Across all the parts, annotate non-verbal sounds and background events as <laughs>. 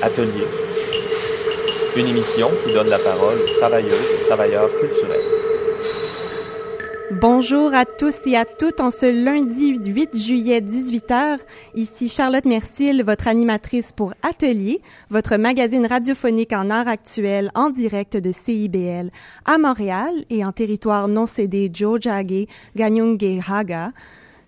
Atelier. Une émission qui donne la parole aux travailleuses et travailleurs culturels. Bonjour à tous et à toutes en ce lundi 8 juillet 18h. Ici Charlotte Mercil, votre animatrice pour Atelier, votre magazine radiophonique en art actuel en direct de CIBL à Montréal et en territoire non cédé Jojage, Ganyunge Haga.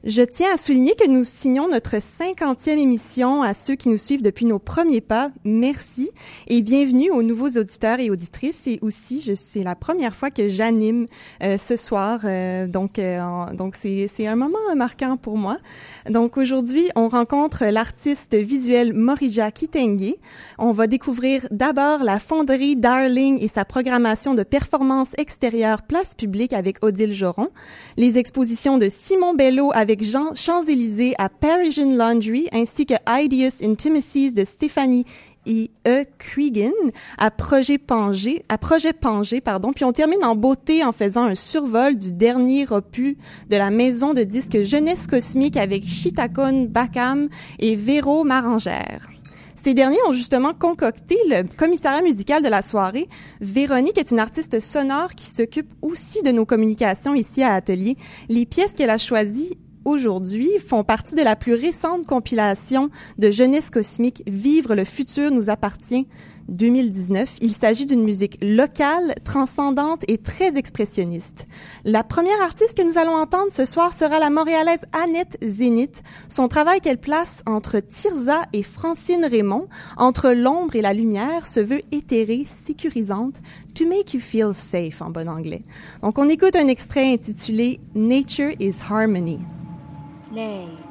Je tiens à souligner que nous signons notre 50e émission à ceux qui nous suivent depuis nos premiers pas. Merci et bienvenue aux nouveaux auditeurs et auditrices. Et aussi, c'est la première fois que j'anime euh, ce soir, euh, donc euh, donc c'est c'est un moment marquant pour moi. Donc aujourd'hui, on rencontre l'artiste visuel Morija Kitenge. On va découvrir d'abord la fonderie Darling et sa programmation de performances extérieures place publique avec Odile Joron, les expositions de Simon Bello avec avec Jean Champs-Élysées à Parisian Laundry ainsi que Ideas Intimacies de Stéphanie et E. Cregan à Projet Pangé, à Projet Pangé, pardon. Puis on termine en beauté en faisant un survol du dernier opus de la maison de disques Jeunesse Cosmique avec Chitakon Bakam et Véro Marangère. Ces derniers ont justement concocté le commissariat musical de la soirée. Véronique est une artiste sonore qui s'occupe aussi de nos communications ici à Atelier. Les pièces qu'elle a choisies aujourd'hui font partie de la plus récente compilation de jeunesse cosmique Vivre le futur nous appartient 2019. Il s'agit d'une musique locale, transcendante et très expressionniste. La première artiste que nous allons entendre ce soir sera la montréalaise Annette Zénith. Son travail qu'elle place entre Tirza et Francine Raymond, entre l'ombre et la lumière, se veut éthérée, sécurisante, to make you feel safe en bon anglais. Donc on écoute un extrait intitulé Nature is Harmony. 네.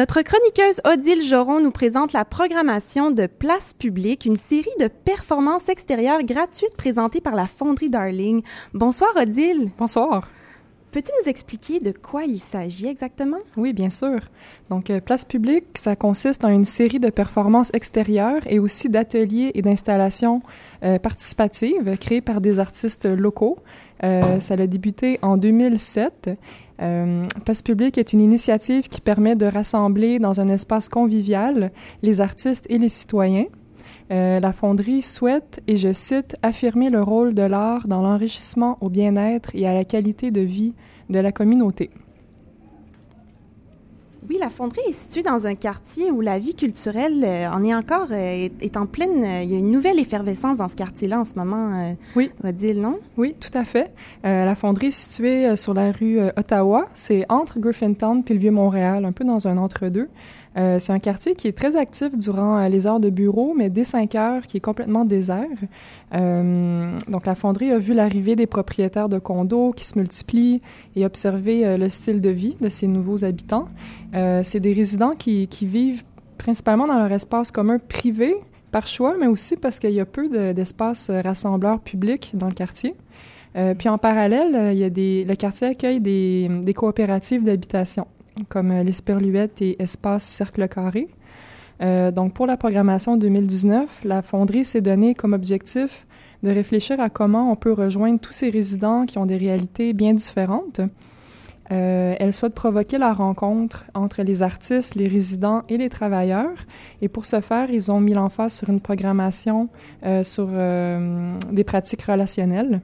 Notre chroniqueuse Odile Joron nous présente la programmation de Place publique, une série de performances extérieures gratuites présentées par la Fonderie Darling. Bonsoir Odile. Bonsoir. Peux-tu nous expliquer de quoi il s'agit exactement? Oui, bien sûr. Donc, euh, Place publique, ça consiste en une série de performances extérieures et aussi d'ateliers et d'installations euh, participatives créées par des artistes locaux. Euh, ça a débuté en 2007 euh, Place publique est une initiative qui permet de rassembler dans un espace convivial les artistes et les citoyens. Euh, la fonderie souhaite, et je cite, affirmer le rôle de l'art dans l'enrichissement au bien-être et à la qualité de vie de la communauté. Oui, la fonderie est située dans un quartier où la vie culturelle euh, en est encore euh, est, en pleine. Euh, il y a une nouvelle effervescence dans ce quartier-là en ce moment. oui, Odile, non? Oui, tout à fait. la fonderie est située sur la rue Ottawa. C'est entre Griffintown puis le vieux Montréal, un peu dans un entre-deux. Euh, c'est un quartier qui est très actif durant euh, les heures de bureau, mais dès 5 heures, qui est complètement désert. Euh, donc, la fonderie a vu l'arrivée des propriétaires de condos qui se multiplient et observé le style de vie de ces nouveaux habitants. c'est des résidents qui, vivent principalement dans leur espace commun privé par choix, mais aussi parce qu'il y a peu d'espaces rassembleurs publics dans le quartier. puis en parallèle, il y a des, le quartier accueille des coopératives d'habitation comme euh, l'Esperluette et Espace Cercle Carré. Euh, donc, pour la programmation 2019, la fonderie s'est donnée comme objectif de réfléchir à comment on peut rejoindre tous ces résidents qui ont des réalités bien différentes. Euh, elle souhaite provoquer la rencontre entre les artistes, les résidents et les travailleurs. Et pour ce faire, ils ont mis l'emphase sur une programmation sur des pratiques relationnelles.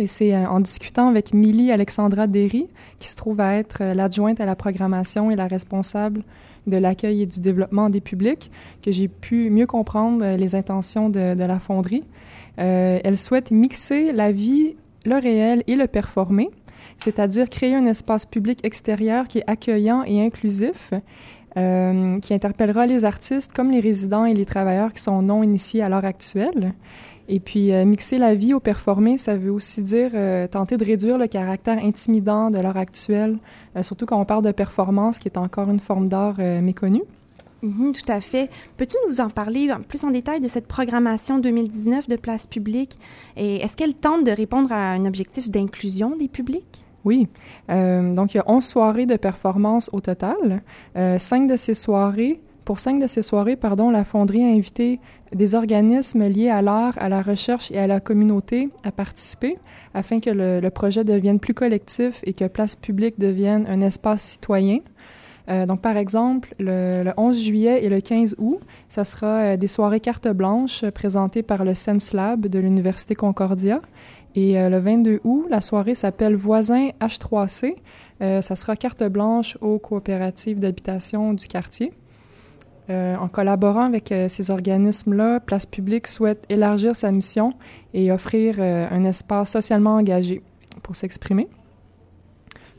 Et c'est euh, en discutant avec Millie Alexandra Derry, qui se trouve à être euh, l'adjointe à la programmation et la responsable de l'accueil et du développement des publics, que j'ai pu mieux comprendre euh, les intentions de, la fonderie. elle souhaite mixer la vie le réel et le performer, c'est-à-dire créer un espace public extérieur qui est accueillant et inclusif, euh, qui interpellera les artistes comme les résidents et les travailleurs qui sont non initiés à l'heure actuelle. Et puis, euh, mixer la vie au performer, ça veut aussi dire euh, tenter de réduire le caractère intimidant de l'heure actuelle, surtout quand on parle de performance, qui est encore une forme d'art méconnue. Mhm, tout à fait. Peux-tu nous en parler plus en détail de cette programmation 2019 de place publique? Et est-ce qu'elle tente de répondre à un objectif d'inclusion des publics? Oui. Euh, donc, il y a 11 soirées de performance au total. Euh, cinq de ces soirées, pour cinq de ces soirées, pardon, la Fonderie a invité des organismes liés à l'art, à la recherche et à la communauté à participer afin que le, projet devienne plus collectif et que Place publique devienne un espace citoyen. Euh, donc, par exemple, le, 11 juillet et le 15 août, ça sera des soirées carte blanche présentées par le Sense Lab de l'Université Concordia. Et euh, le 22 août, la soirée s'appelle Voisin H3C. ça sera carte blanche aux coopératives d'habitation du quartier. en collaborant avec ces organismes-là, Place Publique souhaite élargir sa mission et offrir un espace socialement engagé pour s'exprimer.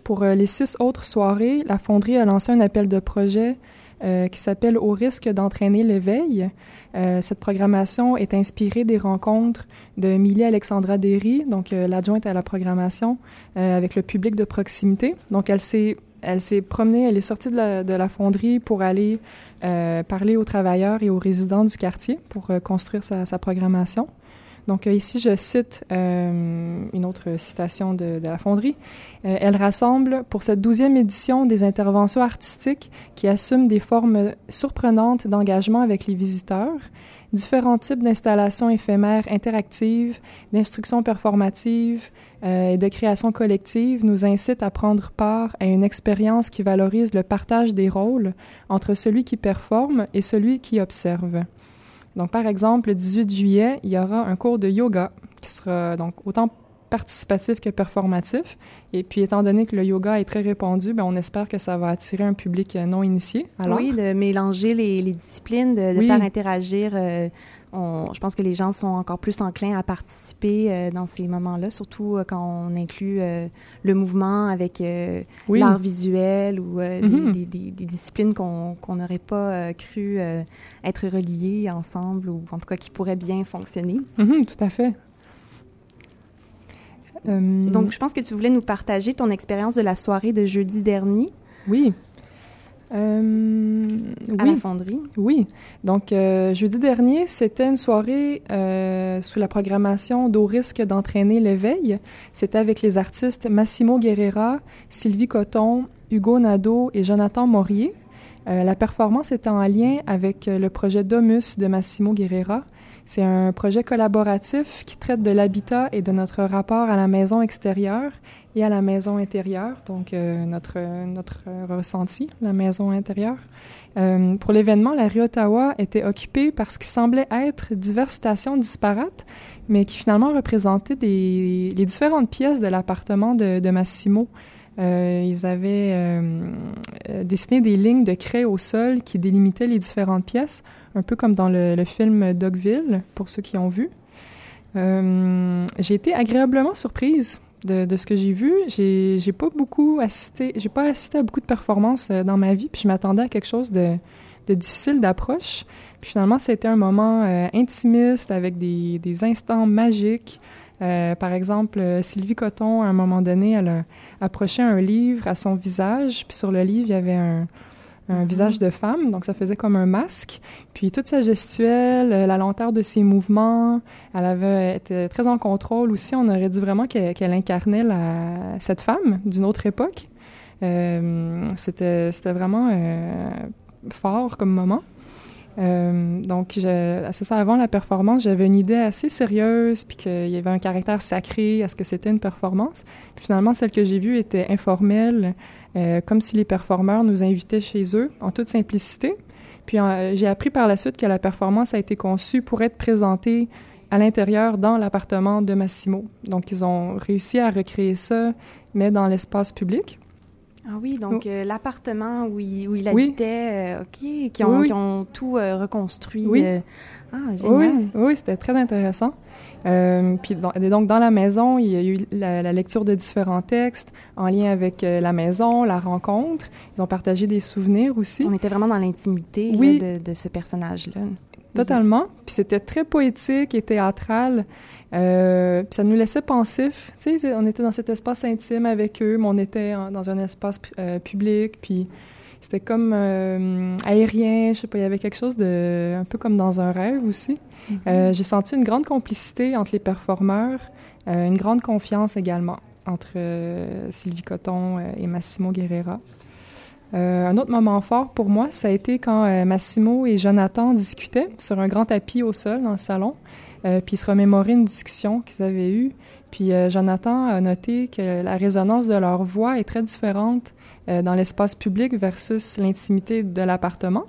Pour euh, les six autres soirées, la Fonderie a lancé un appel de projet euh, qui s'appelle Au risque d'entraîner l'éveil. Euh, cette programmation est inspirée des rencontres de Millie Alexandra Derry, donc l'adjointe à la programmation, avec le public de proximité. Donc, elle s'est elle s'est promenée, elle est sortie de la, de la fonderie pour aller parler aux travailleurs et aux résidents du quartier pour construire sa programmation. Donc euh, ici, je cite euh, une autre citation de, la fonderie. Euh, elle rassemble pour cette douzième édition des interventions artistiques qui assument des formes surprenantes d'engagement avec les visiteurs, différents types d'installations éphémères interactives, d'instruction performative et de création collective nous incitent à prendre part à une expérience qui valorise le partage des rôles entre celui qui performe et celui qui observe. Donc, par exemple, le 18 juillet, il y aura un cours de yoga qui sera donc autant participatif que performatif. Et puis, étant donné que le yoga est très répandu, bien, on espère que ça va attirer un public non initié. Alors, oui, de mélanger les, disciplines, de, faire interagir. Euh, je pense que les gens sont encore plus enclins à participer euh, dans ces moments-là, surtout euh, quand on inclut le mouvement avec l'art visuel ou mm-hmm. des, des, disciplines qu'on n'aurait pas cru être reliées ensemble ou en tout cas qui pourraient bien fonctionner. Mm-hmm, tout à fait. Euh, Donc, je pense que tu voulais nous partager ton expérience de la soirée de jeudi dernier. Oui. Euh, à la fonderie. Oui. Donc, euh, jeudi dernier, c'était une soirée sous la programmation d'Au risque d'entraîner l'éveil. C'était avec les artistes Massimo Guerrera, Sylvie Coton, Hugo Nadeau et Jonathan Morier. la performance était en lien avec le projet Domus de Massimo Guerrera, c'est un projet collaboratif qui traite de l'habitat et de notre rapport à la maison extérieure et à la maison intérieure, donc euh, notre, notre ressenti, la maison intérieure. Euh, pour l'événement, la rue Ottawa était occupée par ce qui semblait être diverses stations disparates, mais qui finalement représentaient les différentes pièces de l'appartement de, Massimo. Euh, ils avaient dessiné des lignes de craie au sol qui délimitaient les différentes pièces, un peu comme dans le, film Dogville, pour ceux qui ont vu. j'ai été agréablement surprise de, ce que j'ai vu. J'ai, j'ai pas beaucoup assisté, j'ai pas à beaucoup de performances dans ma vie, puis je m'attendais à quelque chose de, difficile d'approche. Puis finalement, c'était un moment intimiste avec des, instants magiques. Euh, par exemple, euh, Sylvie Coton, à un moment donné, elle a approché un livre à son visage, puis sur le livre, il y avait un, un visage de femme, donc ça faisait comme un masque. Puis toute sa gestuelle, euh, la lenteur de ses mouvements, elle avait été très en contrôle aussi. On aurait dit vraiment qu'elle incarnait la, cette femme d'une autre époque. Euh, c'était vraiment euh, fort comme moment. Euh, donc, c'est ça, avant la performance, j'avais une idée assez sérieuse, puis qu'il y avait un caractère sacré à ce que c'était une performance. finalement, celle que j'ai vue était informelle, euh, comme si les performeurs nous invitaient chez eux, en toute simplicité. Puis euh, j'ai appris par la suite que la performance a été conçue pour être présentée à l'intérieur dans l'appartement de Massimo. Donc, ils ont réussi à recréer ça, mais dans l'espace public. Ah oui, donc euh, l'appartement où il, où il habitait, euh, OK, qui ont, qui ont tout euh, reconstruit. Oui. ah, génial. Oui, oui c'était très intéressant. puis donc, dans la maison, il y a eu la, lecture de différents textes en lien avec la maison, la rencontre. Ils ont partagé des souvenirs aussi. On était vraiment dans l'intimité de, de, ce personnage-là. Totalement. Puis c'était très poétique et théâtral. Euh, puis ça nous laissait pensifs. Tu sais, on était dans cet espace intime avec eux, mais on était dans un espace euh, public. Puis c'était comme euh, aérien. Je sais pas, il y avait quelque chose de un peu comme dans un rêve aussi. Mm-hmm. J'ai senti une grande complicité entre les performeurs, une grande confiance également entre Sylvie Coton et Massimo Guerrera. Euh, un autre moment fort pour moi, ça a été quand euh, Massimo et Jonathan discutaient sur un grand tapis au sol dans le salon, euh, puis ils se remémoraient une discussion qu'ils avaient eue. Puis Jonathan a noté que la résonance de leur voix est très différente dans l'espace public versus l'intimité de l'appartement.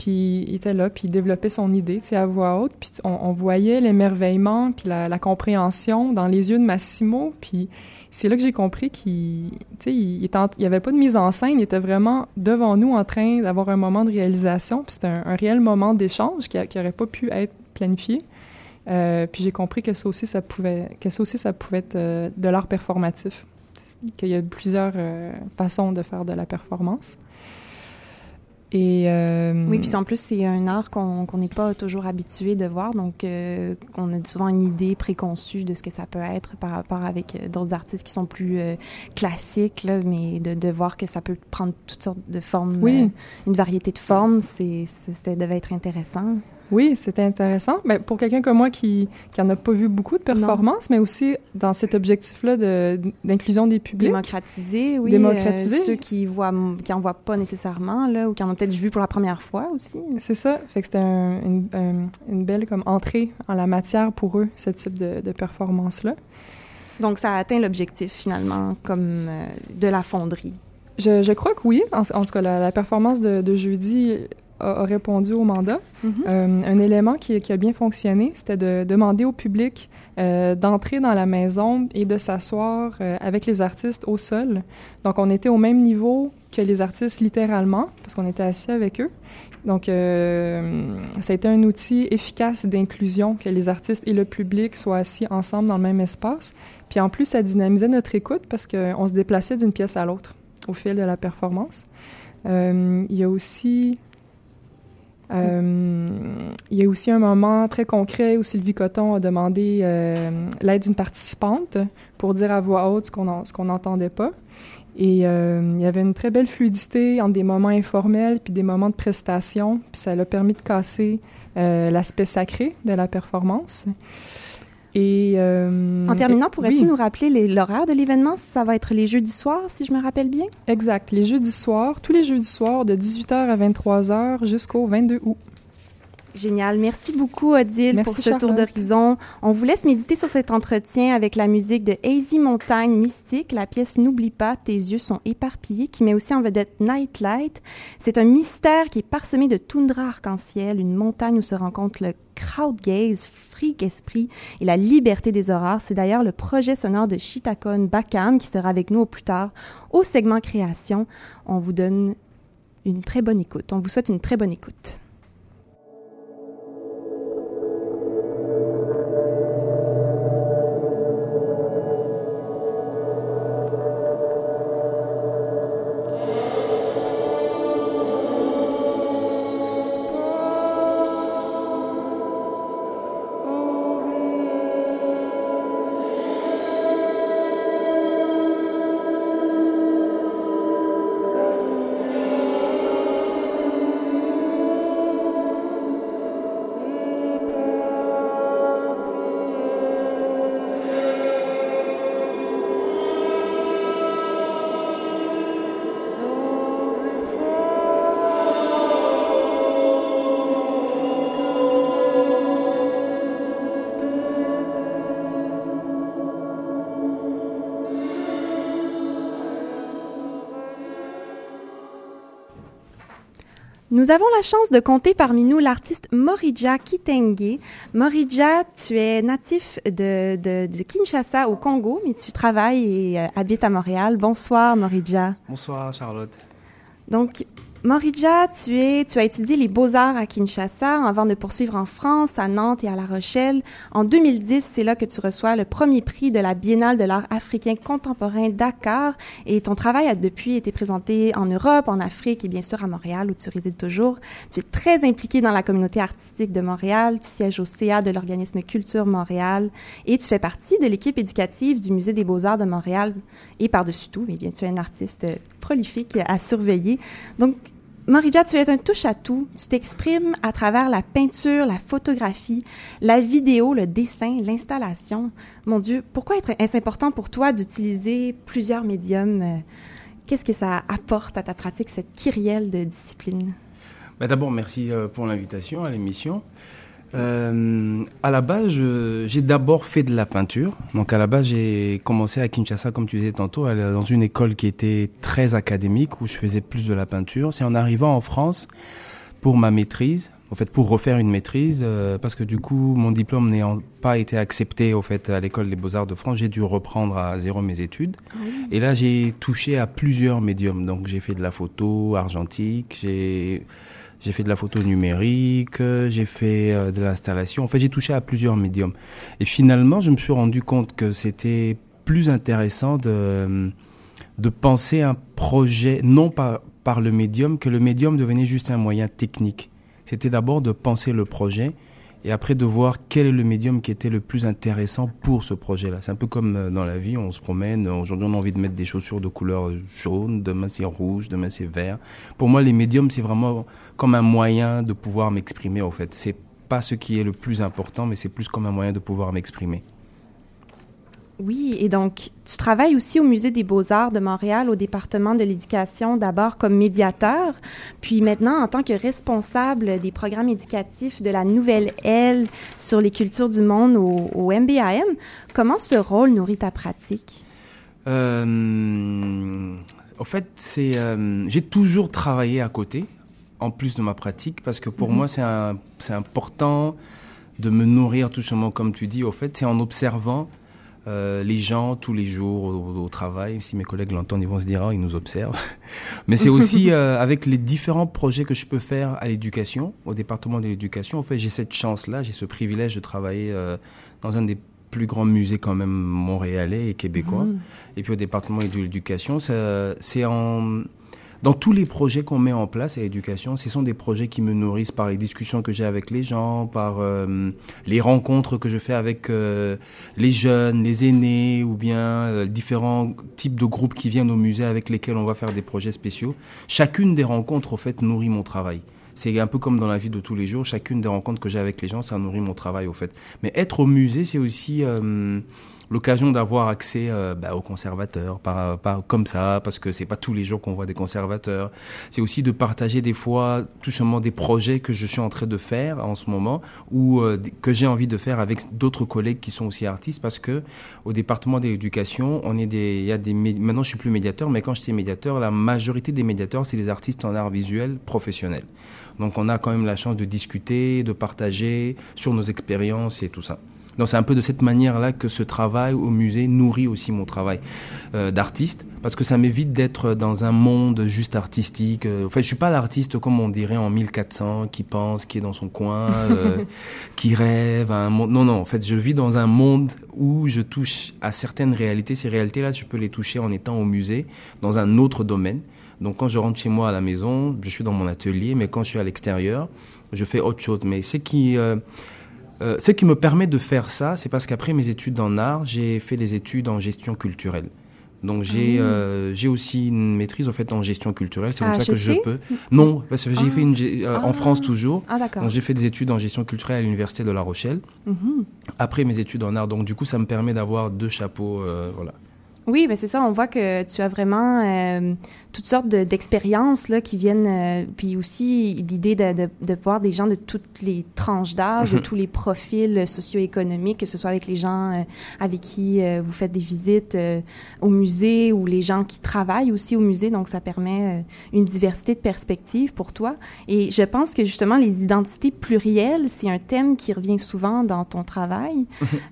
Puis il était là, puis il développait son idée, tu sais, à voix haute. Puis on, voyait l'émerveillement, puis la, compréhension dans les yeux de Massimo. Puis c'est là que j'ai compris qu'il il, il, avait pas de mise en scène, il était vraiment devant nous en train d'avoir un moment de réalisation, puis c'était un, réel moment d'échange qui n'aurait pas pu être planifié. Euh, puis j'ai compris que ça aussi, ça pouvait, que ça aussi, ça pouvait être euh, de l'art performatif, qu'il y a plusieurs euh, façons de faire de la performance. Et euh, Oui, puis en plus, c'est un art qu'on n'est pas toujours habitué de voir, donc euh, on a souvent une idée préconçue de ce que ça peut être par rapport avec euh, d'autres artistes qui sont plus classiques, là, mais de, de, voir que ça peut prendre toutes sortes de formes, oui. une variété de formes, c'est, ça devait être intéressant. Oui, c'était intéressant. Mais ben, pour quelqu'un comme moi qui qui en a pas vu beaucoup de performances, mais aussi dans cet objectif-là d'inclusion des publics. Démocratiser, oui. Démocratiser. Euh, ceux qui voient, qui en voient pas nécessairement là, ou qui en ont peut-être vu pour la première fois aussi. C'est ça. Fait que c'était une, une, belle comme entrée en la matière pour eux, ce type de, de performance-là. Donc ça a atteint l'objectif finalement, comme euh, de la fonderie. Je, je, crois que oui. En, en tout cas, la, la performance de, de, jeudi a, répondu au mandat. Euh, un élément qui, a bien fonctionné, c'était de demander au public euh, d'entrer dans la maison et de s'asseoir euh, avec les artistes au sol. Donc, on était au même niveau que les artistes littéralement, parce qu'on était assis avec eux. Donc, ça a été un outil efficace d'inclusion, que les artistes et le public soient assis ensemble dans le même espace. Puis en plus, ça dynamisait notre écoute parce qu'on se déplaçait d'une pièce à l'autre au fil de la performance. Il y a aussi euh, il y a aussi un moment très concret où Sylvie Coton a demandé euh, l'aide d'une participante pour dire à voix haute ce qu'on n'entendait pas. Et euh, il y avait une très belle fluidité entre des moments informels puis des moments de prestation, puis ça l'a permis de casser l'aspect sacré de la performance. Et euh, en terminant, pourrais-tu nous rappeler l'horaire de l'événement? Ça va être les jeudis soirs, si je me rappelle bien? Exact, les jeudis soirs, tous les jeudis soirs de 18h à 23h jusqu'au 22 août. Génial. Merci beaucoup, Odile, pour ce tour d'horizon. On vous laisse méditer sur cet entretien avec la musique de Hazy Montagne Mystique, la pièce N'oublie pas, tes yeux sont éparpillés, qui met aussi en vedette Nightlight. C'est un mystère qui est parsemé de toundra arc-en-ciel, une montagne où se rencontre le crowd gaze, freak esprit et la liberté des horreurs. C'est d'ailleurs le projet sonore de Chitakon Bakam qui sera avec nous au plus tard au segment création. On vous donne une très bonne écoute. On vous souhaite une très bonne écoute. Nous avons la chance de compter parmi nous l'artiste Morija Kitenge. Morija, tu es natif de, de, de, Kinshasa au Congo, mais tu travailles et euh, habites à Montréal. Bonsoir Morija. Bonsoir Charlotte. Donc, Morija, tu, es, tu as étudié les beaux-arts à Kinshasa avant de poursuivre en France, à Nantes et à La Rochelle. En 2010, c'est là que tu reçois le premier prix de la Biennale de l'art africain contemporain Dakar et ton travail a depuis été présenté en Europe, en Afrique et bien sûr à Montréal où tu résides toujours. Tu es très impliqué dans la communauté artistique de Montréal, tu sièges au CA de l'organisme Culture Montréal et tu fais partie de l'équipe éducative du Musée des beaux-arts de Montréal et par-dessus tout, mais bien tu es un artiste prolifique à surveiller. Donc, Morija, tu es un touche-à-tout. Tu t'exprimes à travers la peinture, la photographie, la vidéo, le dessin, l'installation. Mon Dieu, pourquoi est-ce important pour toi d'utiliser plusieurs médiums? Qu'est-ce que ça apporte à ta pratique, cette kyrielle de disciplines? Ben, d'abord, merci euh, pour l'invitation à l'émission. Euh, à la base, j'ai d'abord fait de la peinture. Donc à la base, j'ai commencé à Kinshasa, comme tu disais tantôt, dans une école qui était très académique, où je faisais plus de la peinture. C'est en arrivant en France pour ma maîtrise, en fait pour refaire une maîtrise, euh, parce que du coup mon diplôme n'ayant pas été accepté au fait à l'école des beaux-arts de France, j'ai dû reprendre à zéro mes études. Ah Et là j'ai touché à plusieurs médiums. Donc j'ai fait de la photo argentique, j'ai j'ai fait de la photo numérique, j'ai fait euh, de l'installation. En fait, j'ai touché à plusieurs médiums. Et finalement, je me suis rendu compte que c'était plus intéressant de, de penser un projet, non par, par le médium, que le médium devenait juste un moyen technique. C'était d'abord de penser le projet et après de voir quel est le médium qui était le plus intéressant pour ce projet-là. C'est un peu comme euh, dans la vie, on se promène, aujourd'hui on a envie de mettre des chaussures de couleur jaune, demain c'est rouge, demain c'est vert. Pour moi, les médiums, c'est vraiment comme un moyen de pouvoir m'exprimer, en fait. C'est pas ce qui est le plus important, mais c'est plus comme un moyen de pouvoir m'exprimer. Oui, et donc tu travailles aussi au Musée des beaux-arts de Montréal, au département de l'éducation, d'abord comme médiateur, puis maintenant en tant que responsable des programmes éducatifs de la nouvelle aile sur les cultures du monde au, MBAM. Comment ce rôle nourrit ta pratique? Euh, en fait, c'est euh, j'ai toujours travaillé à côté, en plus de ma pratique, parce que pour mhm. moi, c'est important de me nourrir tout simplement, comme tu dis. Au fait, c'est en observant euh, les gens tous les jours au, travail. Si mes collègues l'entendent, ils vont se dire oh, ils nous observent. <laughs> Mais c'est aussi <laughs> euh, avec les différents projets que je peux faire à l'éducation, au département de l'éducation. En fait, j'ai cette chance-là, j'ai ce privilège de travailler euh, dans un des plus grands musées quand même montréalais et québécois. Mmh. Et puis au département de l'éducation, c'est en dans tous les projets qu'on met en place à l'éducation, ce sont des projets qui me nourrissent par les discussions que j'ai avec les gens, par euh, les rencontres que je fais avec euh, les jeunes, les aînés, ou bien euh, différents types de groupes qui viennent au musée avec lesquels on va faire des projets spéciaux. Chacune des rencontres, au fait, nourrit mon travail. C'est un peu comme dans la vie de tous les jours. Chacune des rencontres que j'ai avec les gens, ça nourrit mon travail, au fait. Mais être au musée, c'est aussi l'occasion d'avoir accès euh, bah, aux conservateurs, par, par, comme ça, parce que c'est pas tous les jours qu'on voit des conservateurs. C'est aussi de partager des fois tout simplement des projets que je suis en train de faire en ce moment ou euh, que j'ai envie de faire avec d'autres collègues qui sont aussi artistes, parce que au département de l'éducation, on est des, il y a des, maintenant je suis plus médiateur, mais quand j'étais médiateur, la majorité des médiateurs c'est des artistes en art visuel professionnels. Donc on a quand même la chance de discuter, de partager sur nos expériences et tout ça. Donc c'est un peu de cette manière-là que ce travail au musée nourrit aussi mon travail euh, d'artiste, parce que ça m'évite d'être dans un monde juste artistique. Euh, en fait, je suis pas l'artiste comme on dirait en 1400, qui pense, qui est dans son coin, euh, <laughs> qui rêve. un monde. Non, non. En fait, je vis dans un monde où je touche à certaines réalités. Ces réalités-là, je peux les toucher en étant au musée, dans un autre domaine. Donc quand je rentre chez moi à la maison, je suis dans mon atelier, mais quand je suis à l'extérieur, je fais autre chose. Mais c'est qui euh, ce qui me permet de faire ça, c'est parce qu'après mes études en art, j'ai fait des études en gestion culturelle. Donc j'ai ah euh, j'ai aussi une maîtrise en fait en gestion culturelle, c'est comme ah, ça que je peux. Non, parce que j'ai fait une euh, en France toujours. Ah, donc j'ai fait des études en gestion culturelle à l'université de La Rochelle. Mhm. Après mes études en art, donc du coup ça me permet d'avoir deux chapeaux, voilà. Oui, ben c'est ça. On voit que tu as vraiment euh, toutes sortes d'expériences là qui viennent, euh, puis aussi l'idée de, de, de, voir des gens de toutes les tranches d'âge, de mhm. tous les profils socio-économiques, que ce soit avec les gens euh, avec qui vous faites des visites au musée ou les gens qui travaillent aussi au musée. Donc, ça permet une diversité de perspectives pour toi. Et je pense que justement, les identités plurielles, c'est un thème qui revient souvent dans ton travail.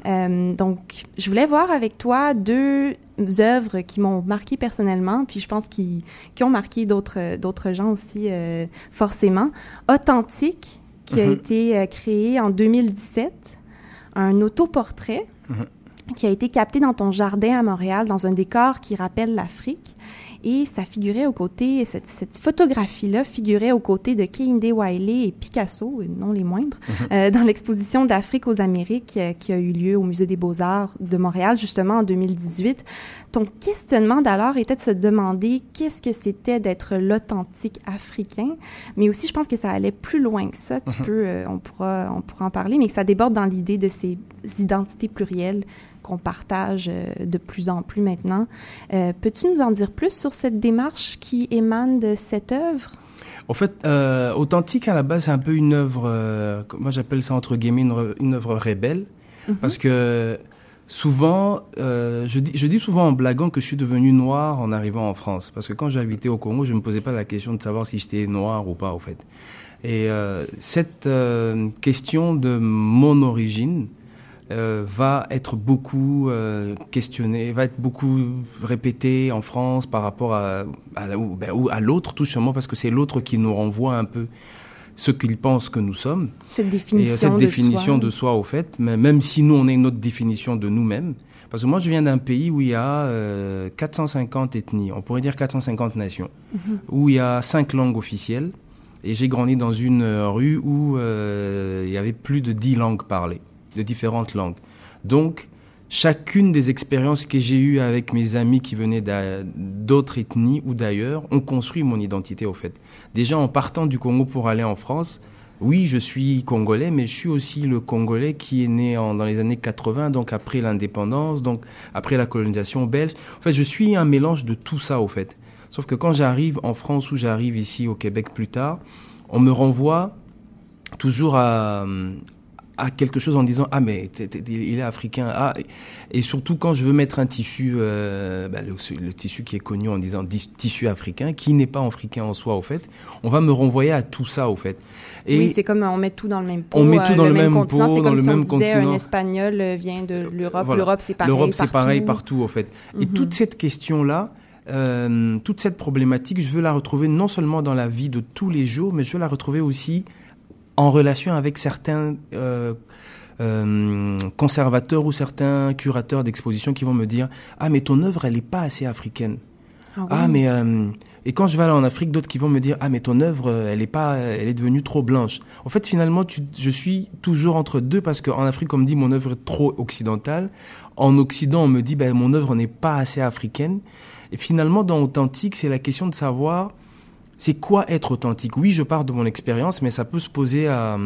Mhm. donc, je voulais voir avec toi deux œuvres qui m'ont marqué personnellement, puis je pense qu'ils qui ont marqué d'autres d'autres gens aussi euh, forcément. Authentique, qui a mm-hmm. été euh, créé en 2017, un autoportrait mm-hmm. qui a été capté dans ton jardin à Montréal, dans un décor qui rappelle l'Afrique. Et ça figurait aux côtés, cette, cette photographie-là figurait aux côtés de Kehinde Wiley et Picasso, non les moindres, mhm. euh, dans l'exposition d'Afrique aux Amériques euh, qui a eu lieu au Musée des Beaux-Arts de Montréal, justement en 2018. Ton questionnement d'alors était de se demander qu'est-ce que c'était d'être l'authentique africain, mais aussi je pense que ça allait plus loin que ça. Tu mhm. peux, euh, on pourra, on pourra en parler, mais que ça déborde dans l'idée de ces identités plurielles qu'on partage euh, de plus en plus maintenant. Euh, peux-tu nous en dire plus sur cette démarche qui émane de cette œuvre? En fait, euh, Authentique, à la base, c'est un peu une œuvre, moi j'appelle ça entre guillemets une, œuvre rebelle, mhm. parce que souvent, je, dis, je dis souvent en blaguant que je suis devenu noir en arrivant en France, parce que quand j'ai habité au Congo, je ne me posais pas la question de savoir si j'étais noir ou pas, en fait. Et cette question de mon origine, euh, va être beaucoup euh, questionné, va être beaucoup répété en France par rapport à, à, ben, ou, à l'autre, tout simplement parce que c'est l'autre qui nous renvoie un peu ce qu'il pense que nous sommes. Cette définition, et cette de, définition soi. de soi, au fait, mais même si nous, on a une autre définition de nous-mêmes. Parce que moi, je viens d'un pays où il y a euh, 450 ethnies, on pourrait dire 450 nations, mm -hmm. où il y a cinq langues officielles. Et j'ai grandi dans une rue où euh, il y avait plus de dix langues parlées de différentes langues. Donc, chacune des expériences que j'ai eues avec mes amis qui venaient d'autres ethnies ou d'ailleurs ont construit mon identité au fait. Déjà en partant du Congo pour aller en France, oui, je suis congolais, mais je suis aussi le congolais qui est né dans les années 80, donc après l'indépendance, donc après la colonisation belge. En fait, je suis un mélange de tout ça au fait. Sauf que quand j'arrive en France ou j'arrive ici au Québec plus tard, on me renvoie toujours à, à quelque chose en disant ah mais il est africain. Ah et surtout quand je veux mettre un tissu euh, bah, le, le, tissu qui est connu en disant tissu africain qui n'est pas africain en soi au fait on va me renvoyer à tout ça au fait. Et oui c'est comme on met tout dans le même pot on met tout euh, dans le, le même, pot dans le si même on continent. un espagnol euh, vient de l'Europe. voilà. l'Europe c'est pareil l'Europe c'est pareil partout. au fait. Et mm -hmm. toute cette question là euh, toute cette problématique je veux la retrouver non seulement dans la vie de tous les jours mais je veux la retrouver aussi en relation avec certains euh, euh, conservateurs ou certains curateurs d'exposition qui vont me dire ah mais ton œuvre elle est pas assez africaine. Ah, oui. ah mais euh, et quand je vais aller en Afrique d'autres qui vont me dire ah mais ton œuvre elle est pas elle est devenue trop blanche en fait finalement tu, je suis toujours entre deux parce qu'en Afrique on me dit mon œuvre est trop occidentale en Occident on me dit ben mon œuvre n'est pas assez africaine et finalement dans authentique c'est la question de savoir c'est quoi être authentique? Oui, je pars de mon expérience, mais ça peut se poser à,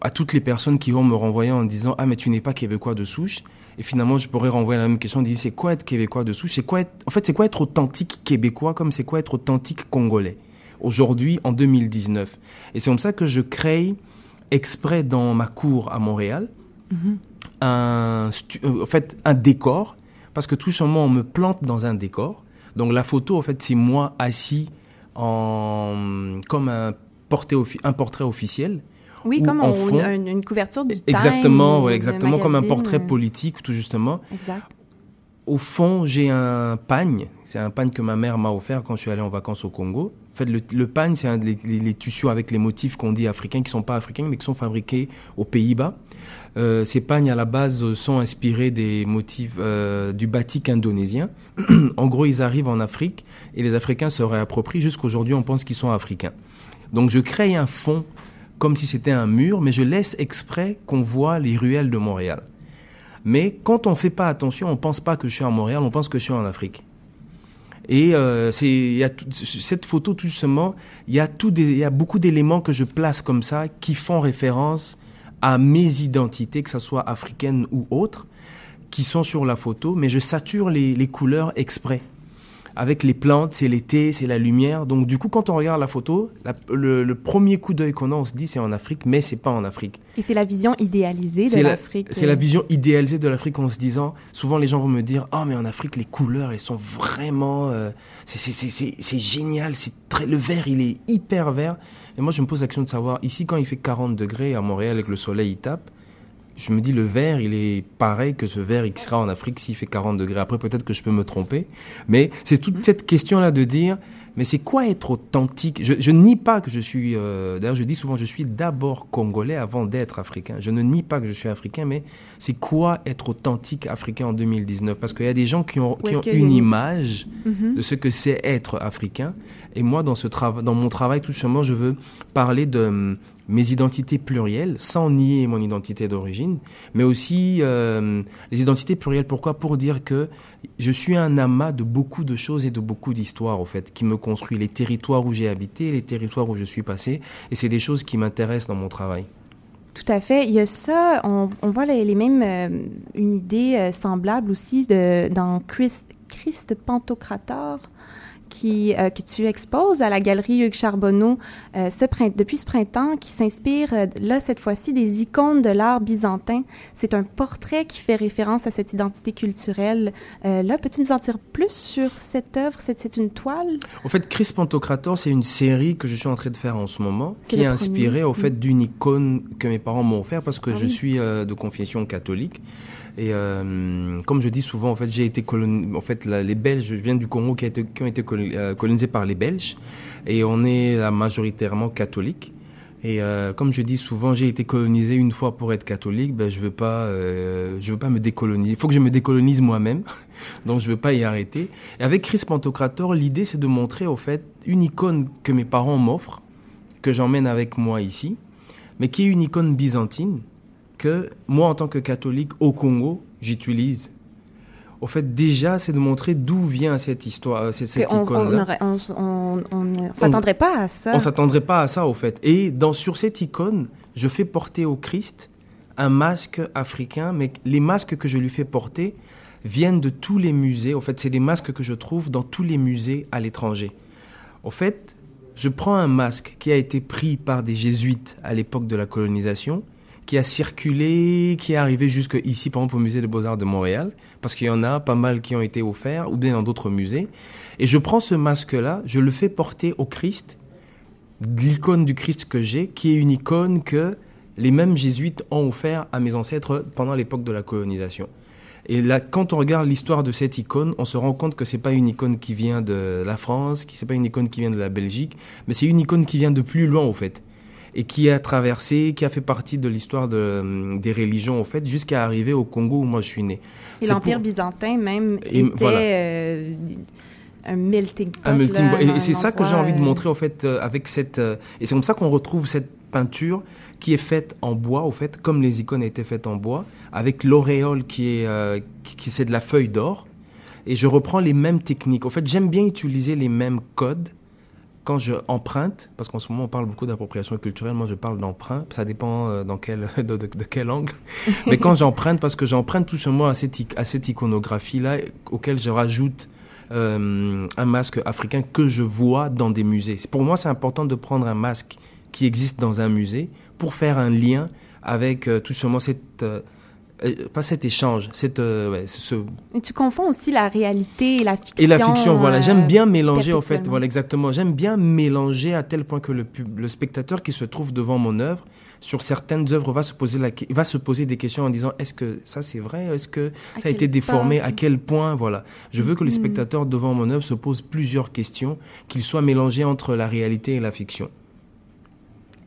à toutes les personnes qui vont me renvoyer en disant ah mais tu n'es pas québécois de souche. Et finalement, je pourrais renvoyer la même question, dire c'est quoi être québécois de souche? C'est quoi être, en fait, c'est quoi être authentique québécois comme c'est quoi être authentique congolais? Aujourd'hui en 2019. Et c'est comme ça que je crée exprès dans ma cour à Montréal mm -hmm. un, euh, en fait, un décor parce que tout simplement on me plante dans un décor. Donc la photo, en fait, c'est moi assis en, comme un, porté, un portrait officiel. Oui, comme on, fond, une, une, couverture du Exactement, ouais, exactement, comme un portrait politique, tout justement. Exact. Au fond, j'ai un pagne. C'est un pagne que ma mère m'a offert quand je suis allé en vacances au Congo. En fait, le, le pagne, c'est les, les, les, tissus avec les motifs qu'on dit africains, qui sont pas africains, mais qui sont fabriqués aux Pays-Bas. Euh, ces pagnes, à la base, sont inspirés des motifs euh, du batik indonésien. <clears throat> en gros, ils arrivent en Afrique et les Africains se réapproprient. Jusqu'aujourd'hui, on pense qu'ils sont africains. Donc, je crée un fond comme si c'était un mur, mais je laisse exprès qu'on voit les ruelles de Montréal. Mais quand on ne fait pas attention, on ne pense pas que je suis à Montréal, on pense que je suis en Afrique. Et euh, cette photo tout justement, il y a beaucoup d'éléments que je place comme ça qui font référence à mes identités, que ce soit africaines ou autres, qui sont sur la photo, mais je sature les, les couleurs exprès avec les plantes, c'est l'été, c'est la lumière. Donc du coup, quand on regarde la photo, le, premier coup d'œil qu'on a, on se dit c'est en Afrique, mais c'est pas en Afrique. Et c'est la vision idéalisée de l'Afrique. C'est la vision idéalisée de l'Afrique en se disant, souvent les gens vont me dire, oh mais en Afrique les couleurs elles sont vraiment, euh, c'est génial, c'est très, le vert il est hyper vert. Et moi je me pose la question de savoir, ici quand il fait 40 degrés à Montréal avec le soleil il tape, je me dis le vert, il est pareil que ce vert qui sera en Afrique s'il fait 40 degrés. Après, peut-être que je peux me tromper. Mais c'est toute cette question-là de dire, mais c'est quoi être authentique? Je, je nie pas que je suis, euh, d'ailleurs je dis souvent, je suis d'abord congolais avant d'être africain. Je ne nie pas que je suis africain, mais c'est quoi être authentique africain en 2019 Parce qu'il y a des gens qui ont, qui ont une image mhm. de ce que c'est être africain. Et moi, dans, ce dans mon travail, tout simplement, je veux parler de mes identités plurielles, sans nier mon identité d'origine, mais aussi euh, les identités plurielles. Pourquoi? Pour dire que je suis un amas de beaucoup de choses et de beaucoup d'histoires, au fait, qui me construit les territoires où j'ai habité, les territoires où je suis passé, et c'est des choses qui m'intéressent dans mon travail. Tout à fait. Il y a ça, on, voit les, mêmes, euh, une idée euh, semblable aussi de, dans Christ, Christ Pantocrator, qui, euh, que tu exposes à la galerie Hugues Charbonneau euh, ce depuis ce printemps, qui s'inspire, euh, là, cette fois-ci, des icônes de l'art byzantin. C'est un portrait qui fait référence à cette identité culturelle. là, peux-tu nous en dire plus sur cette œuvre? C'est une toile? Au fait, Chris Pantocrator, c'est une série que je suis en train de faire en ce moment, qui est inspirée, au fait, mm. d'une icône que mes parents m'ont offert parce que ah je suis de confession catholique. Et euh, comme je dis souvent, en fait, j'ai été colonisé. En fait, les Belges, je viens du Congo qui, a été, qui ont été euh, colonisés par les Belges, et on est majoritairement catholique. Et euh, comme je dis souvent, j'ai été colonisé une fois pour être catholique. Ben, je veux euh, veux pas me décoloniser. Il faut que je me décolonise moi-même, <laughs> donc je veux pas y arrêter. Et avec Chris Pantocrator, l'idée c'est de montrer au fait une icône que mes parents m'offrent, que j'emmène avec moi ici, mais qui est une icône byzantine que moi, en tant que catholique au Congo, j'utilise. Au fait, déjà, c'est de montrer d'où vient cette histoire, euh, cette, icône-là. On ne s'attendrait pas à ça. On s'attendrait pas à ça, au fait. Et dans, sur cette icône, je fais porter au Christ un masque africain, mais les masques que je lui fais porter viennent de tous les musées. Au fait, c'est des masques que je trouve dans tous les musées à l'étranger. Au fait, je prends un masque qui a été pris par des jésuites à l'époque de la colonisation, qui a circulé, qui est arrivé jusque ici, par exemple au musée des Beaux-Arts de Montréal, parce qu'il y en a pas mal qui ont été offerts, ou bien dans d'autres musées. Et je prends ce masque-là, je le fais porter au Christ, l'icône du Christ que j'ai, qui est une icône que les mêmes jésuites ont offert à mes ancêtres pendant l'époque de la colonisation. Et là, quand on regarde l'histoire de cette icône, on se rend compte que c'est pas une icône qui vient de la France, qui c'est pas une icône qui vient de la Belgique, mais c'est une icône qui vient de plus loin, au fait et qui a traversé, qui a fait partie de l'histoire de, euh, des religions, au fait, jusqu'à arriver au Congo où moi je suis né. Et l'Empire byzantin même était euh, un melting pot. Un melting pot. Et, c'est ça que j'ai envie de montrer, au fait, euh, avec cette... et c'est comme ça qu'on retrouve cette peinture qui est faite en bois, au fait, comme les icônes étaient faites en bois, avec l'auréole qui est... qui, c'est de la feuille d'or. Et je reprends les mêmes techniques. Au fait, j'aime bien utiliser les mêmes codes quand je emprunte, parce qu'en ce moment on parle beaucoup d'appropriation culturelle, moi je parle d'emprunt, ça dépend euh, dans quel, <laughs> de, quel angle, <laughs> mais quand j'emprunte, parce que j'emprunte tout simplement à cette, à cette iconographie-là, auquel je rajoute euh, un masque africain que je vois dans des musées. Pour moi c'est important de prendre un masque qui existe dans un musée pour faire un lien avec euh, tout simplement cette euh, pas cet échange, cette, euh, ce... Et tu confonds aussi la réalité et la fiction. Et la fiction, voilà. J'aime bien mélanger, en fait, voilà, exactement. J'aime bien mélanger à tel point que le, le spectateur qui se trouve devant mon œuvre, sur certaines œuvres, va se poser, la, va se poser des questions en disant est-ce que ça c'est vrai? Est-ce que ça a été déformé? À quel point? Voilà. Je veux que le mm. spectateur devant mon œuvre se pose plusieurs questions, qu'il soit mélangé entre la réalité et la fiction.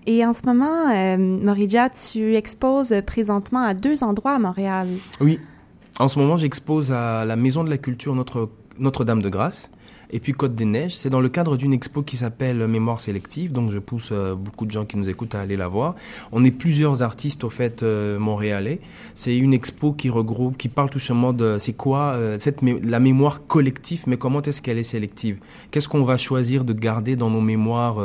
Et en ce moment, euh, Morija, tu exposes présentement à deux endroits à Montréal. Oui. En ce moment, j'expose à la Maison de la Culture Notre, Notre-Dame de Grâce et puis Côte des Neiges. C'est dans le cadre d'une expo qui s'appelle Mémoire sélective, donc je pousse euh, beaucoup de gens qui nous écoutent à aller la voir. On est plusieurs artistes au fait euh, montréalais. C'est une expo qui regroupe, qui parle tout simplement de c'est quoi euh, cette la mémoire collective, mais comment est-ce qu'elle est sélective? Qu'est-ce qu'on va choisir de garder dans nos mémoires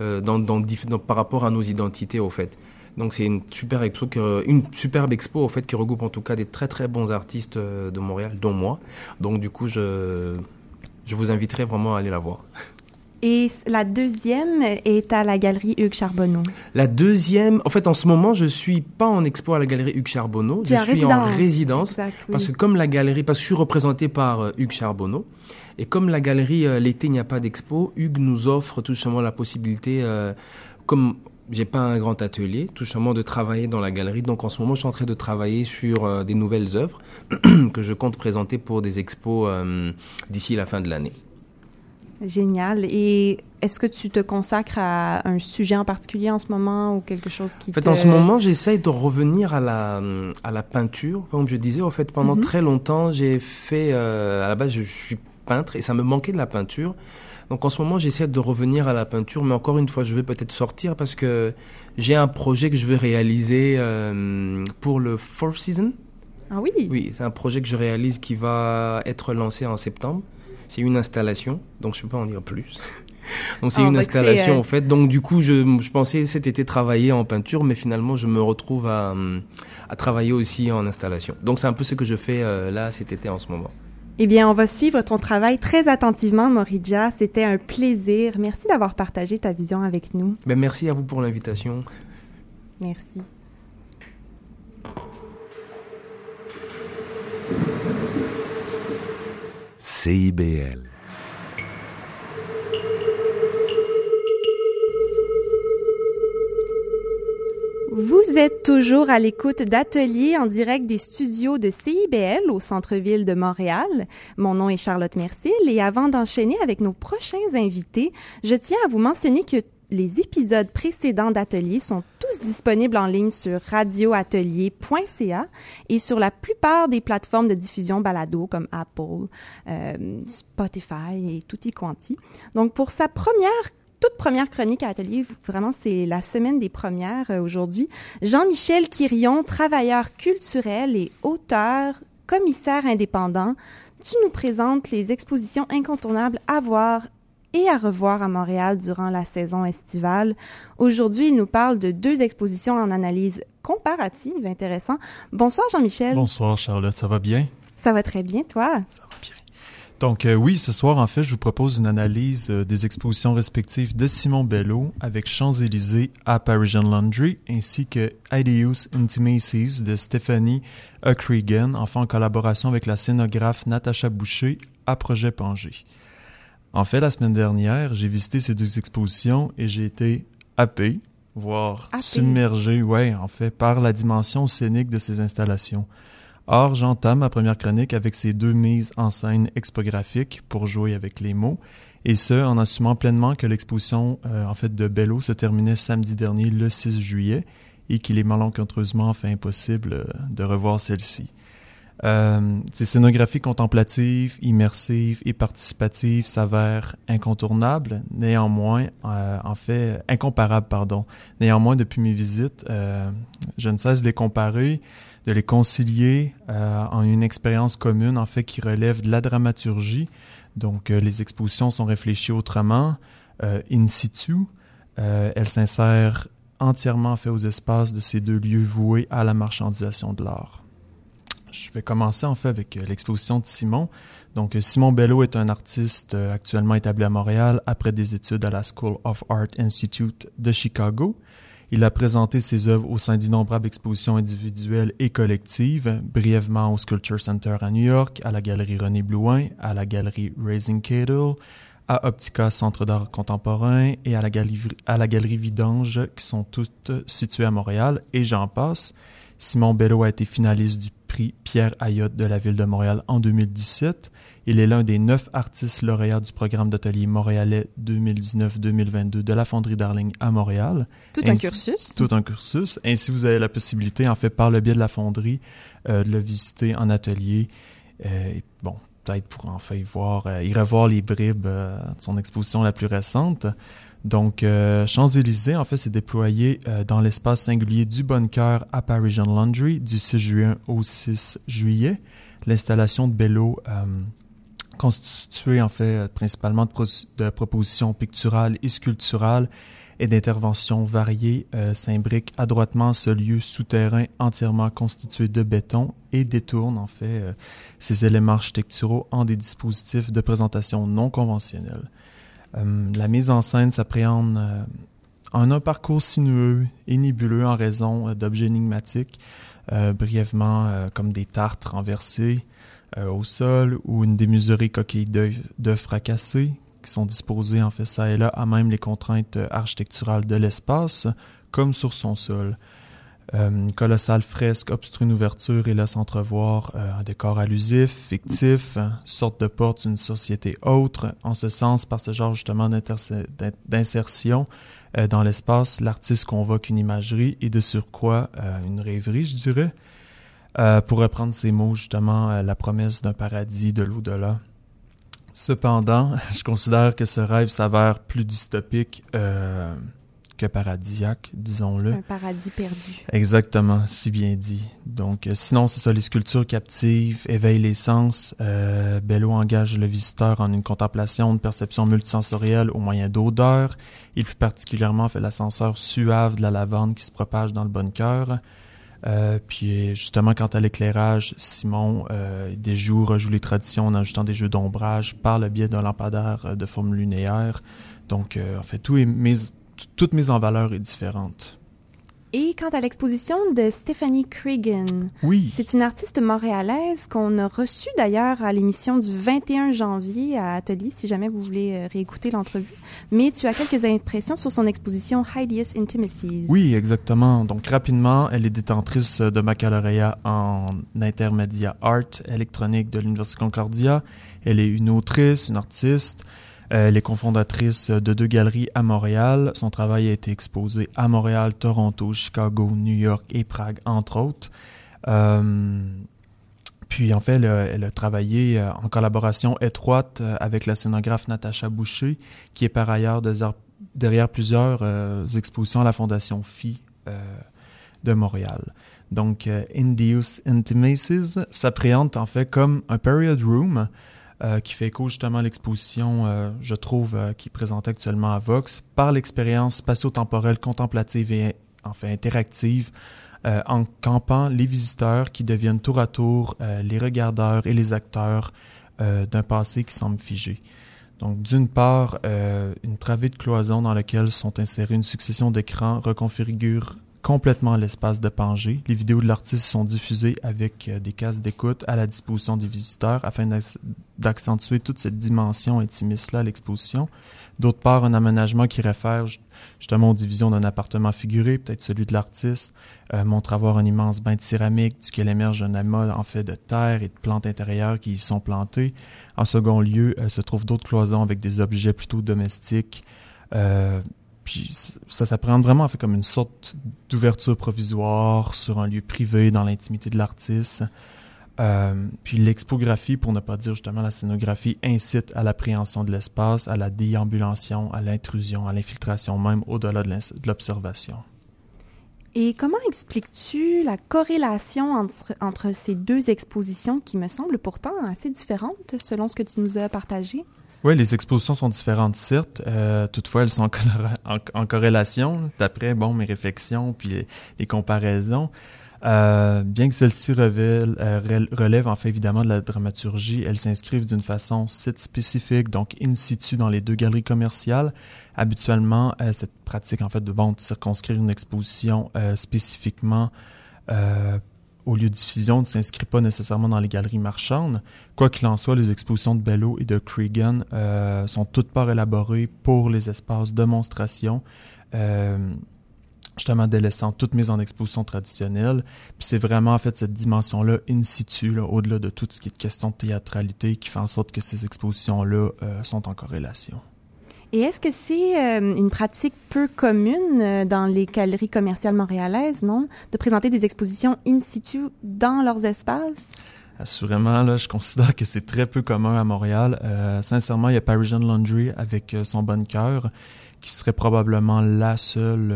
dans, dans, par rapport à nos identités au fait Donc c'est une super expo, une superbe expo au fait qui regroupe en tout cas des très très bons artistes de Montréal, dont moi. Donc du coup, je, je vous inviterai vraiment à aller la voir. Et la deuxième est à la galerie Hugues Charbonneau. La deuxième, en fait, en ce moment, je suis pas en expo à la galerie Hugues Charbonneau. je suis en résidence. Parce que comme la galerie, parce que je suis représenté par euh, Hugues Charbonneau. Et comme la galerie, euh, l'été, il n'y a pas d'expo, Hugues nous offre tout simplement la possibilité, euh, comme j'ai pas un grand atelier, tout simplement de travailler dans la galerie. Donc en ce moment, je suis en train de travailler sur des nouvelles œuvres <clears throat> que je compte présenter pour des expos d'ici la fin de l'année. Génial. Et est-ce que tu te consacres à un sujet en particulier en ce moment ou quelque chose qui en fait, En ce moment, j'essaye de revenir à la, à la peinture. Comme je disais, en fait, pendant mhm. très longtemps, j'ai fait... Euh, à la base, je, suis peintre et ça me manquait de la peinture. Donc en ce moment, j'essaie de revenir à la peinture, mais encore une fois, je vais peut-être sortir parce que j'ai un projet que je veux réaliser euh, pour le Four Season. Ah oui Oui, c'est un projet que je réalise qui va être lancé en septembre. C'est une installation, donc je ne peux pas en dire plus. <laughs> donc c'est ah, une installation euh, en fait. Donc du coup, je, je, pensais cet été travailler en peinture, mais finalement, je me retrouve à, à travailler aussi en installation. Donc c'est un peu ce que je fais euh, là cet été en ce moment. Eh bien, on va suivre ton travail très attentivement, Moridja. C'était un plaisir. Merci d'avoir partagé ta vision avec nous. Ben, merci à vous pour l'invitation. Merci. CIBL. Vous êtes toujours à l'écoute d'ateliers en direct des studios de CIBL au centre-ville de Montréal. Mon nom est Charlotte Mercil et avant d'enchaîner avec nos prochains invités, je tiens à vous mentionner que les épisodes précédents d'Atelier sont tous disponibles en ligne sur radioatelier.ca et sur la plupart des plateformes de diffusion balado comme Apple, euh, Spotify et tutti quanti. Donc pour sa première toute première chronique à Atelier, vraiment c'est la semaine des premières euh, aujourd'hui. Jean-Michel Quirion, travailleur culturel et auteur, commissaire indépendant, tu nous présentes les expositions incontournables à voir et à revoir à Montréal durant la saison estivale. Aujourd'hui, il nous parle de deux expositions en analyse comparative, intéressant. Bonsoir Jean-Michel. Bonsoir Charlotte, ça va bien? Ça va très bien, toi? Ça va bien. Donc euh, oui, ce soir, en fait, je vous propose une analyse euh, des expositions respectives de Simon Bello avec Champs-Élysées à Parisian Laundry, ainsi que Ideus Intimacies de Stephanie O'Cregan, enfin en collaboration avec la scénographe Natacha Boucher à Projet Pangé. En fait, la semaine dernière, j'ai visité ces deux expositions et j'ai été happé, voire submergé, ouais, en fait, par la dimension scénique de ces installations. Or, j'entame ma première chronique avec ces deux mises en scène expographiques pour jouer avec les mots, et ce, en assumant pleinement que l'exposition, euh, en fait, de Bello se terminait samedi dernier, le 6 juillet, et qu'il est malencontreusement fait impossible euh, de revoir celle-ci. Euh, ces scénographies contemplatives, immersives et participatives s'avèrent incontournables, néanmoins, euh, en fait, incomparables, pardon. Néanmoins, depuis mes visites, euh, je ne cesse de les comparer, de les concilier euh, en une expérience commune, en fait, qui relève de la dramaturgie. Donc, euh, les expositions sont réfléchies autrement, in situ. elles s'insèrent entièrement fait aux espaces de ces deux lieux voués à la marchandisation de l'art. Je vais commencer en fait avec euh, l'exposition de Simon. Donc, euh, Simon Bello est un artiste euh, actuellement établi à Montréal après des études à la School of Art Institute de Chicago. Il a présenté ses œuvres au sein d'innombrables expositions individuelles et collectives, brièvement au Sculpture Center à New York, à la Galerie René Blouin, à la Galerie Raising Cattle, à Optica Centre d'art contemporain et à la, Galerie, à la Galerie Vidange, qui sont toutes situées à Montréal, et j'en passe. Simon Bello a été finaliste du prix Pierre Ayotte de la Ville de Montréal en 2017. Il est l'un des neuf artistes lauréats du programme d'atelier montréalais 2019-2022 de la Fonderie Darling à Montréal. Tout un cursus. Tout un cursus. Ainsi, vous avez la possibilité, en fait, par le biais de la Fonderie, euh, de le visiter en atelier. Euh, bon, peut-être pour enfin y voir, euh, y revoir les bribes de son exposition la plus récente. Donc, euh, Champs-Élysées, en fait, s'est déployé euh, dans l'espace singulier du Bonne-Cœur à Parisian Laundry du 6 juin au 6 juillet. L'installation de Bello, euh, constituée en fait principalement de, propositions picturales et sculpturales, et d'interventions variées s'imbriquent adroitement ce lieu souterrain entièrement constitué de béton et détournent en fait ces éléments architecturaux en des dispositifs de présentation non conventionnels. Euh, la mise en scène s'appréhende en un parcours sinueux et nébuleux en raison d'objets énigmatiques, brièvement comme des tartes renversées au sol ou une démesurée coquille d'œufs fracassée qui sont disposés en fait ça et là à même les contraintes euh, architecturales de l'espace, comme sur son sol. Euh, colossale fresque obstrue une ouverture et laisse entrevoir euh, un décor allusif, fictif, sorte de porte d'une société autre. En ce sens, par ce genre justement d'insertion dans l'espace, l'artiste convoque une imagerie et de surcroît une rêverie, je dirais, pour reprendre ces mots justement, la promesse d'un paradis de l'au-delà. Cependant, <laughs> je considère que ce rêve s'avère plus dystopique euh, que paradisiaque, disons-le. Un paradis perdu. Exactement, si bien dit. Donc, euh, sinon, c'est ça, les sculptures captives éveillent les sens. Euh, Bello engage le visiteur en une contemplation, une perception multisensorielle au moyen d'odeurs. Il plus particulièrement fait l'ascenseur suave de la lavande qui se propage dans le bon cœur. Euh, puis justement, quant à l'éclairage, Simon euh, déjoue, rejoue les traditions en ajoutant des jeux d'ombrage par le biais d'un lampadaire euh, de forme lunaire. Donc, en fait, tout est toute mise en valeur est différente. Et quant à l'exposition de Stephanie Cregan, oui. c'est une artiste montréalaise qu'on a reçue d'ailleurs à l'émission du 21 janvier à Atelier, si jamais vous voulez euh, réécouter l'entrevue. Mais tu as quelques impressions sur son exposition Hideous Intimacies. Oui, exactement. Donc rapidement, elle est détentrice de baccalauréat en intermedia art électronique de l'Université Concordia. Elle est une autrice, une artiste. Elle est cofondatrice de deux galeries à Montréal. Son travail a été exposé à Montréal, Toronto, Chicago, New York et Prague, entre autres. Euh, puis en fait, elle a, travaillé euh, en collaboration étroite euh, avec la scénographe Natacha Boucher, qui est par ailleurs derrière plusieurs expositions à la Fondation Phi de Montréal. Donc, Induce Intimacies s'appréhende en fait comme un period room euh, qui fait écho justement à l'exposition, euh, je trouve, euh, qui est actuellement à Vox, par l'expérience spatio-temporelle contemplative et enfin interactive, en campant les visiteurs qui deviennent tour à tour les regardeurs et les acteurs d'un passé qui semble figé. Donc, d'une part, une travée de cloison dans laquelle sont insérés une succession d'écrans reconfigure complètement l'espace de Pangé. Les vidéos de l'artiste sont diffusées avec euh, des cases d'écoute à la disposition des visiteurs afin d'accentuer toute cette dimension intimiste-là à l'exposition. D'autre part, un aménagement qui réfère justement aux divisions d'un appartement figuré, peut-être celui de l'artiste, euh, montre avoir un immense bain de céramique duquel émerge un amas en fait de terre et de plantes intérieures qui y sont plantées. En second lieu, euh, se trouvent d'autres cloisons avec des objets plutôt domestiques, puis ça s'apprend vraiment fait comme une sorte d'ouverture provisoire sur un lieu privé dans l'intimité de l'artiste. Euh, puis l'expographie, pour ne pas dire justement la scénographie, incite à l'appréhension de l'espace, à la déambulation, à l'intrusion, à l'infiltration même au-delà de l'observation. Et comment expliques-tu la corrélation entre, ces deux expositions qui me semblent pourtant assez différentes selon ce que tu nous as partagé? Oui, les expositions sont différentes, certes. Euh, toutefois, elles sont en, corrélation, d'après bon, mes réflexions puis les, comparaisons. Euh, bien que celles-ci euh, relèvent en fait évidemment de la dramaturgie, elles s'inscrivent d'une façon site spécifique, donc in situ dans les deux galeries commerciales. Habituellement, cette pratique en fait de, bon, de circonscrire une exposition spécifiquement au lieu de diffusion ne s'inscrit pas nécessairement dans les galeries marchandes. Quoi qu'il en soit, les expositions de Bello et de Cregan euh, sont toutes part élaborées pour les espaces de monstration, euh, justement délaissant toutes mises en exposition traditionnelle. Puis c'est vraiment en fait cette dimension-là in situ, au-delà de tout ce qui est question de théâtralité, qui fait en sorte que ces expositions-là euh, sont en corrélation. Et est-ce que c'est euh, une pratique peu commune euh, dans les galeries commerciales montréalaises, non, de présenter des expositions in situ dans leurs espaces? Assurément, là, je considère que c'est très peu commun à Montréal. Euh, sincèrement, il y a Parisian Laundry avec son bon cœur, qui serait probablement la seule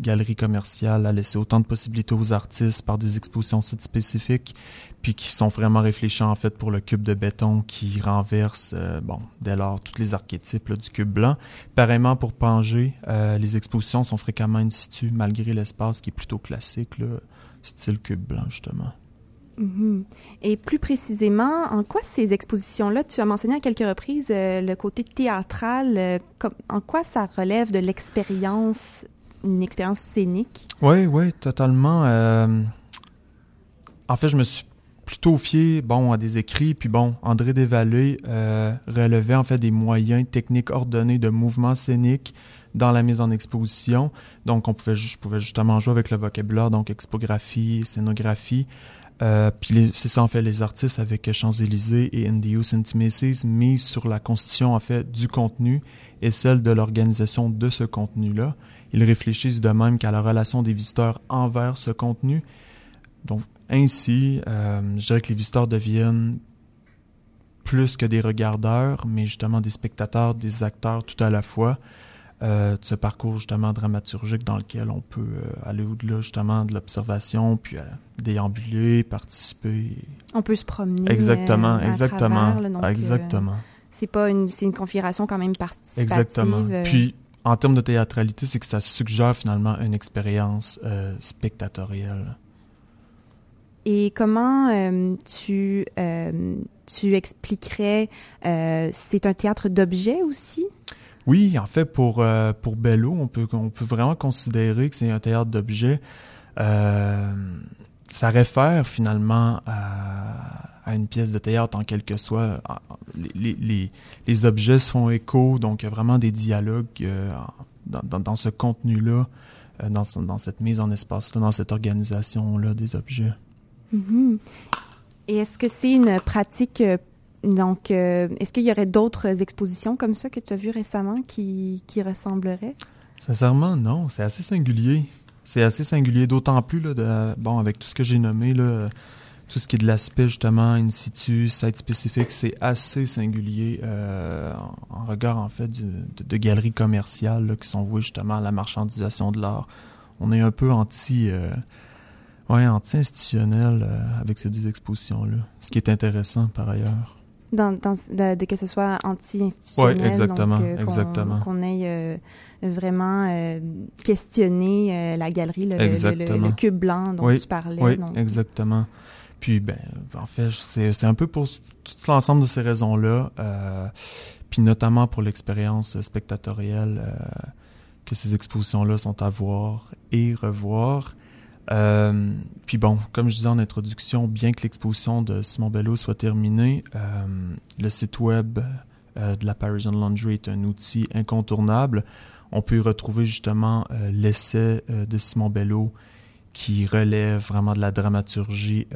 galerie commerciale a laissé autant de possibilités aux artistes par des expositions sites spécifiques, puis qui sont vraiment réfléchis en fait pour le cube de béton qui renverse, euh, bon, dès lors, tous les archétypes du cube blanc. Pareillement pour Pangé, euh, les expositions sont fréquemment in situ malgré l'espace qui est plutôt classique, là, style cube blanc justement. Mhm. Et plus précisément, en quoi ces expositions-là, tu as mentionné à quelques reprises euh, le côté théâtral, euh, en quoi ça relève de l'expérience, une expérience scénique? Oui, oui, totalement. En fait, je me suis plutôt fié, bon, à des écrits, puis bon, André Desvallées relevait en fait des moyens techniques ordonnés de mouvements scéniques dans la mise en exposition. Donc, on pouvait, justement jouer avec le vocabulaire, donc expographie, scénographie. Euh, puis c'est ça en fait les artistes avec Champs-Élysées et Indius Intimacies misent sur la constitution en fait du contenu et celle de l'organisation de ce contenu-là. Ils réfléchissent de même qu'à la relation des visiteurs envers ce contenu. Donc ainsi, euh, je dirais que les visiteurs deviennent plus que des regardeurs, mais justement des spectateurs, des acteurs tout à la fois. Euh, de ce parcours justement dramaturgique dans lequel on peut euh, aller au-delà justement de l'observation, puis euh, déambuler, participer. On peut se promener. Exactement, exactement, exactement. c'est pas une, c'est une configuration quand même participative. Exactement. Puis en termes de théâtralité, c'est que ça suggère finalement une expérience spectatorielle. Et comment tu, tu expliquerais, c'est un théâtre d'objets aussi? Oui, en fait, pour, euh, pour Bello, on peut, on peut vraiment considérer que c'est un théâtre d'objets. Euh, ça réfère finalement à, une pièce de théâtre en quelque soit. Les, les, les, objets se font écho, donc il y a vraiment des dialogues euh, dans, dans, ce contenu-là, euh, dans, dans cette mise en espace-là, dans cette organisation-là des objets. Mm-hmm. Et est-ce que c'est une pratique donc, euh, est-ce qu'il y aurait d'autres expositions comme ça que tu as vues récemment qui, qui ressembleraient? Sincèrement, non. C'est assez singulier. C'est assez singulier, d'autant plus, là, de, bon, avec tout ce que j'ai nommé, là, tout ce qui est de l'aspect, justement, in situ, site spécifique, c'est assez singulier euh, en, regard, en fait, de, galeries commerciales qui sont vouées, justement, à la marchandisation de l'art. On est un peu anti... Euh, ouais, anti-institutionnel euh, avec ces deux expositions-là. Ce qui est intéressant, par ailleurs dans, dans de, que ce soit anti-institutionnel. Oui, exactement, donc, euh, exactement. Qu'on aille euh, vraiment euh, questionner la galerie, le, le, cube blanc dont tu parlais. Oui, exactement. Puis, ben, en fait, c'est un peu pour tout l'ensemble de ces raisons-là, puis notamment pour l'expérience spectatorielle que ces expositions-là sont à voir et revoir. Euh, puis bon, comme je disais en introduction, bien que l'exposition de Simon Bello soit terminée, euh, le site web euh, de la Parisian Laundry est un outil incontournable. On peut y retrouver justement l'essai de Simon Bello qui relève vraiment de la dramaturgie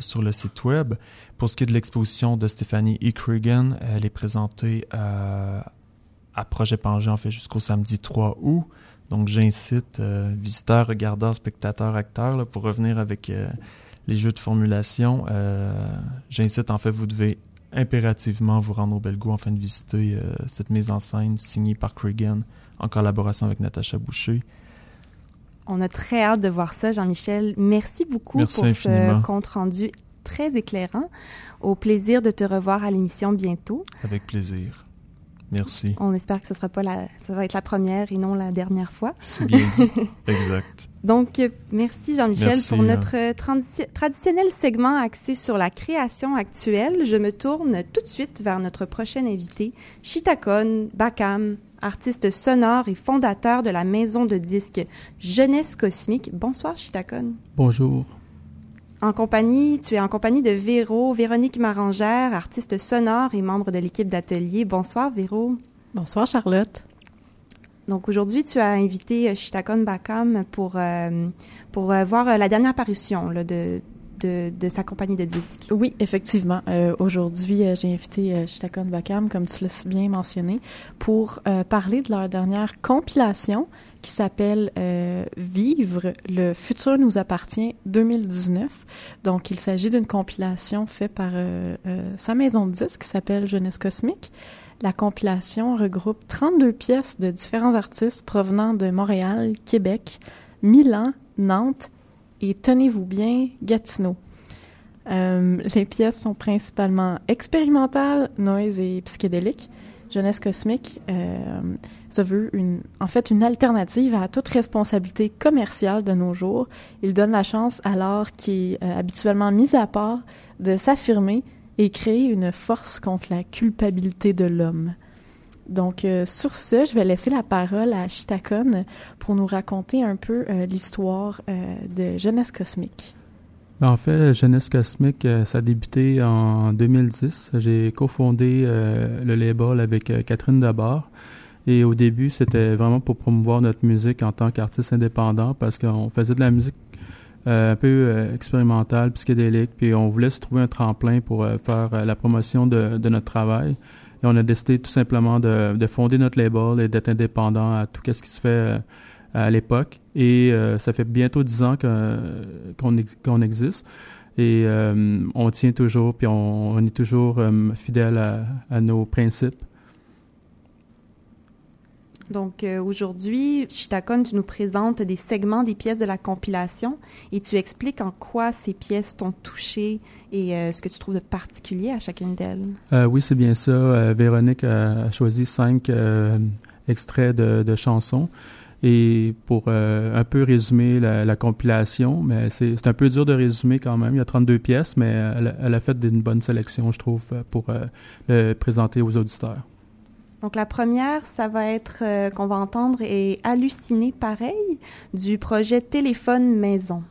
sur le site web. Pour ce qui est de l'exposition de Stéphanie E. Cregan, elle est présentée à Projet Pangé en fait jusqu'au samedi 3 août. Donc, j'incite euh, visiteurs, regardeurs, spectateurs, acteurs, pour revenir avec euh, les jeux de formulation. Euh, j'incite, en fait, vous devez impérativement vous rendre au Belgo afin de visiter cette mise en scène signée par Cregan en collaboration avec Natacha Boucher. On a très hâte de voir ça, Jean-Michel. Merci beaucoup pour ce compte rendu très éclairant. Au plaisir de te revoir à l'émission bientôt. Avec plaisir. Merci. On espère que ce sera pas la, ça va être la première et non la dernière fois. C'est bien dit. <laughs> exact. Donc, euh, merci Jean-Michel pour hein. notre euh, traditionnel segment axé sur la création actuelle. Je me tourne tout de suite vers notre prochain invité, Chitakon Bakam, artiste sonore et fondateur de la maison de disques Jeunesse Cosmique. Bonsoir Chitakon. Bonjour en compagnie, tu es en compagnie de Véro, Véronique Marangère, artiste sonore et membre de l'équipe d'atelier. Bonsoir Véro. Bonsoir Charlotte. Donc aujourd'hui, tu as invité Shitakon Bakam pour, euh, pour euh, voir euh, la dernière parution de, de, de, sa compagnie de disques. Oui, effectivement. aujourd'hui, j'ai invité Shitakon Bakam, comme tu l'as bien mentionné, pour parler de leur dernière compilation qui s'appelle euh, Vivre, le futur nous appartient 2019. Donc, il s'agit d'une compilation faite par euh, euh, sa maison de disques qui s'appelle Jeunesse Cosmique. La compilation regroupe 32 pièces de différents artistes provenant de Montréal, Québec, Milan, Nantes et, tenez-vous bien, Gatineau. Les pièces sont principalement expérimentales, noise et psychédéliques. Jeunesse cosmique euh, se veut une, en fait une alternative à toute responsabilité commerciale de nos jours. Il donne la chance à l'art qui est euh, habituellement mis à part de s'affirmer et créer une force contre la culpabilité de l'homme. Donc, euh, sur ce, je vais laisser la parole à Chitakon pour nous raconter un peu euh, l'histoire de Jeunesse Cosmique. En fait, Jeunesse Cosmique, ça a débuté en 2010. J'ai cofondé le label avec Catherine Dabar. Et au début, c'était vraiment pour promouvoir notre musique en tant qu'artiste indépendant parce qu'on faisait de la musique un peu expérimentale, psychédélique, puis on voulait se trouver un tremplin pour faire la promotion de, notre travail. Et on a décidé tout simplement de, de fonder notre label et d'être indépendant à tout ce qui se fait euh, à l'époque. Et euh, ça fait bientôt dix ans qu'on existe. Et euh, on tient toujours, puis on, est toujours fidèle à, à, nos principes. Donc euh, aujourd'hui, Chitakon, tu nous présentes des segments des pièces de la compilation et tu expliques en quoi ces pièces t'ont touché et euh, ce que tu trouves de particulier à chacune d'elles. Euh, oui, c'est bien ça. Véronique a, choisi cinq extraits de, chansons. Et pour un peu résumer la, compilation, mais c'est un peu dur de résumer quand même. Il y a 32 pièces, mais elle, a fait une bonne sélection, je trouve, pour le présenter aux auditeurs. Donc la première, ça va être euh, qu'on va entendre et halluciner pareil du projet Téléphone Maison.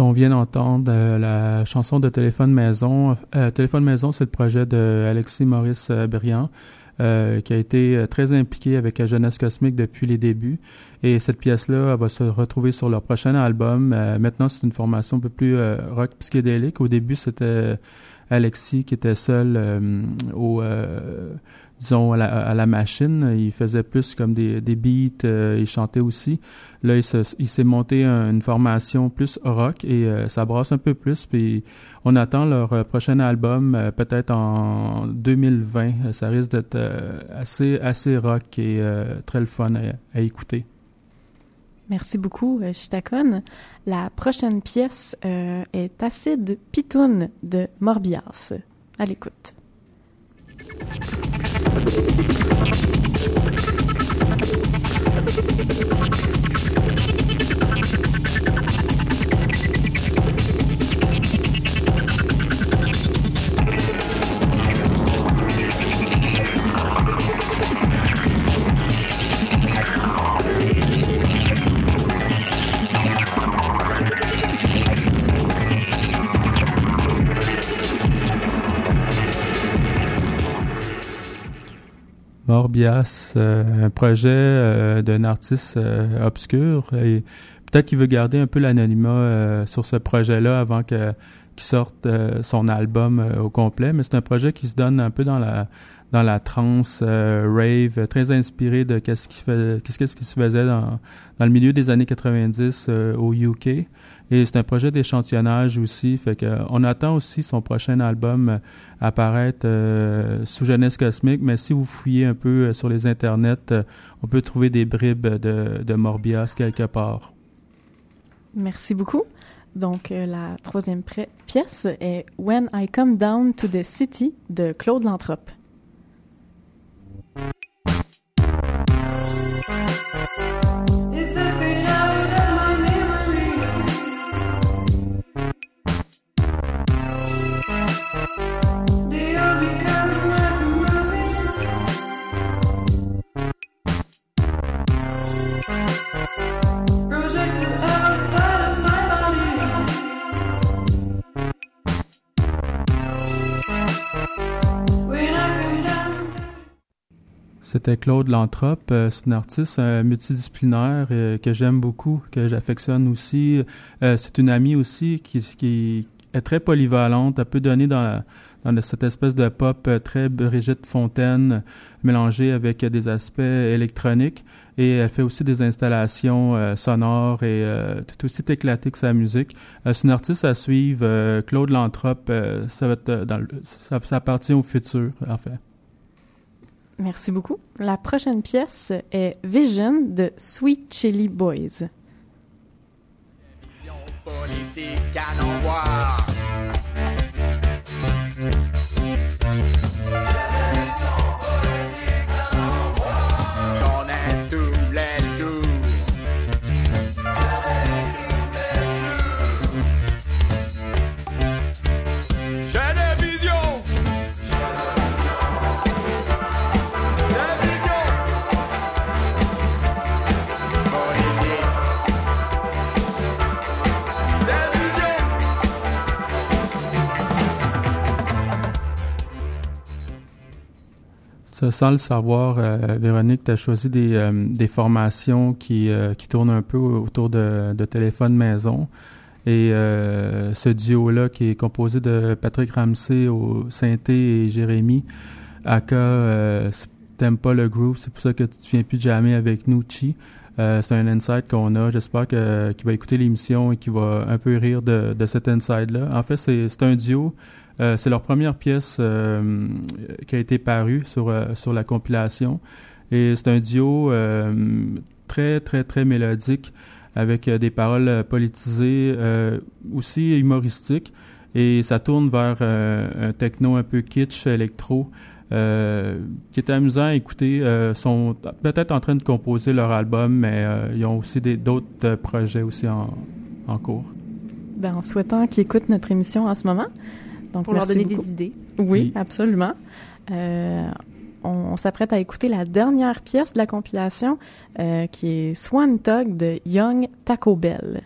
On vient d'entendre euh, la chanson de Téléphone Maison. Euh, Téléphone Maison, c'est le projet de Alexis Maurice euh, Briand, qui a été très impliqué avec Jeunesse Cosmique depuis les débuts. Et cette pièce-là va se retrouver sur leur prochain album. maintenant, c'est une formation un peu plus rock psychédélique. Au début, c'était Alexis qui était seul au disons, à la, machine. Il faisait plus comme des, des beats, euh, il chantait aussi. Là, il, s'est monté une formation plus rock et euh, ça brasse un peu plus. Puis on attend leur euh, prochain album peut-être en 2020. Ça risque d'être assez, assez rock et très le fun à, écouter. Merci beaucoup, Chitakon. La prochaine pièce est Acide Pitoun de Morbias. À l'écoute. Thank you. Morbias, euh, un projet euh, d'un artiste euh, obscur. Et peut-être qu'il veut garder un peu l'anonymat sur ce projet-là avant que qu'il sorte son album au complet. Mais c'est un projet qui se donne un peu dans la dans la trance rave, très inspiré de qu'est-ce qui, qui se faisait dans, dans le milieu des années 90 au UK. Et c'est un projet d'échantillonnage aussi. Fait euh, on attend aussi son prochain album euh, apparaître euh, sous Jeunesse Cosmique. Mais si vous fouillez un peu sur les internets, on peut trouver des bribes de, de Morbias quelque part. Merci beaucoup. Donc, la troisième pièce est When I Come Down to the City de Claude Lantrop. C'était Claude Lantrope, euh, c'est un artiste euh, multidisciplinaire euh, que j'aime beaucoup, que j'affectionne aussi. c'est une amie aussi qui, qui est très polyvalente, elle peut donner dans la, dans cette espèce de pop euh, très Brigitte Fontaine mélangée avec des aspects électroniques. Et elle fait aussi des installations euh, sonores et euh, tout aussi éclaté que sa musique. c'est une artiste à suivre. Claude Lantrop, ça, va être dans ça, ça appartient au futur, en fait. Merci beaucoup. La prochaine pièce est Vision de Sweet Chili Boys. Vision politique à sans le savoir, euh, Véronique, tu as choisi des, euh, des formations qui, euh, qui tournent un peu autour de, téléphone maison. Et ce duo-là, qui est composé de Patrick Ramsey au synthé et Jérémy, Aka, t'aimes pas le groove, c'est pour ça que tu viens plus jamais avec nous, Chi. c'est un insight qu'on a. J'espère qu'il va écouter l'émission et qu'il va un peu rire de, de cet insight-là. En fait, c'est un duo euh, c'est leur première pièce euh, qui a été parue sur, euh, sur la compilation. Et c'est un duo très, très, très mélodique avec des paroles politisées, aussi humoristiques. Et ça tourne vers un techno un peu kitsch, électro. qui est amusant à écouter. sont peut-être en train de composer leur album, mais ils ont aussi d'autres projets aussi en, en cours. Ben, en souhaitant qu'ils écoutent notre émission en ce moment, donc, pour leur donner des idées. Oui, absolument. Euh, on, s'apprête à écouter la dernière pièce de la compilation, euh, qui est Swan Tug de Young Taco Bell.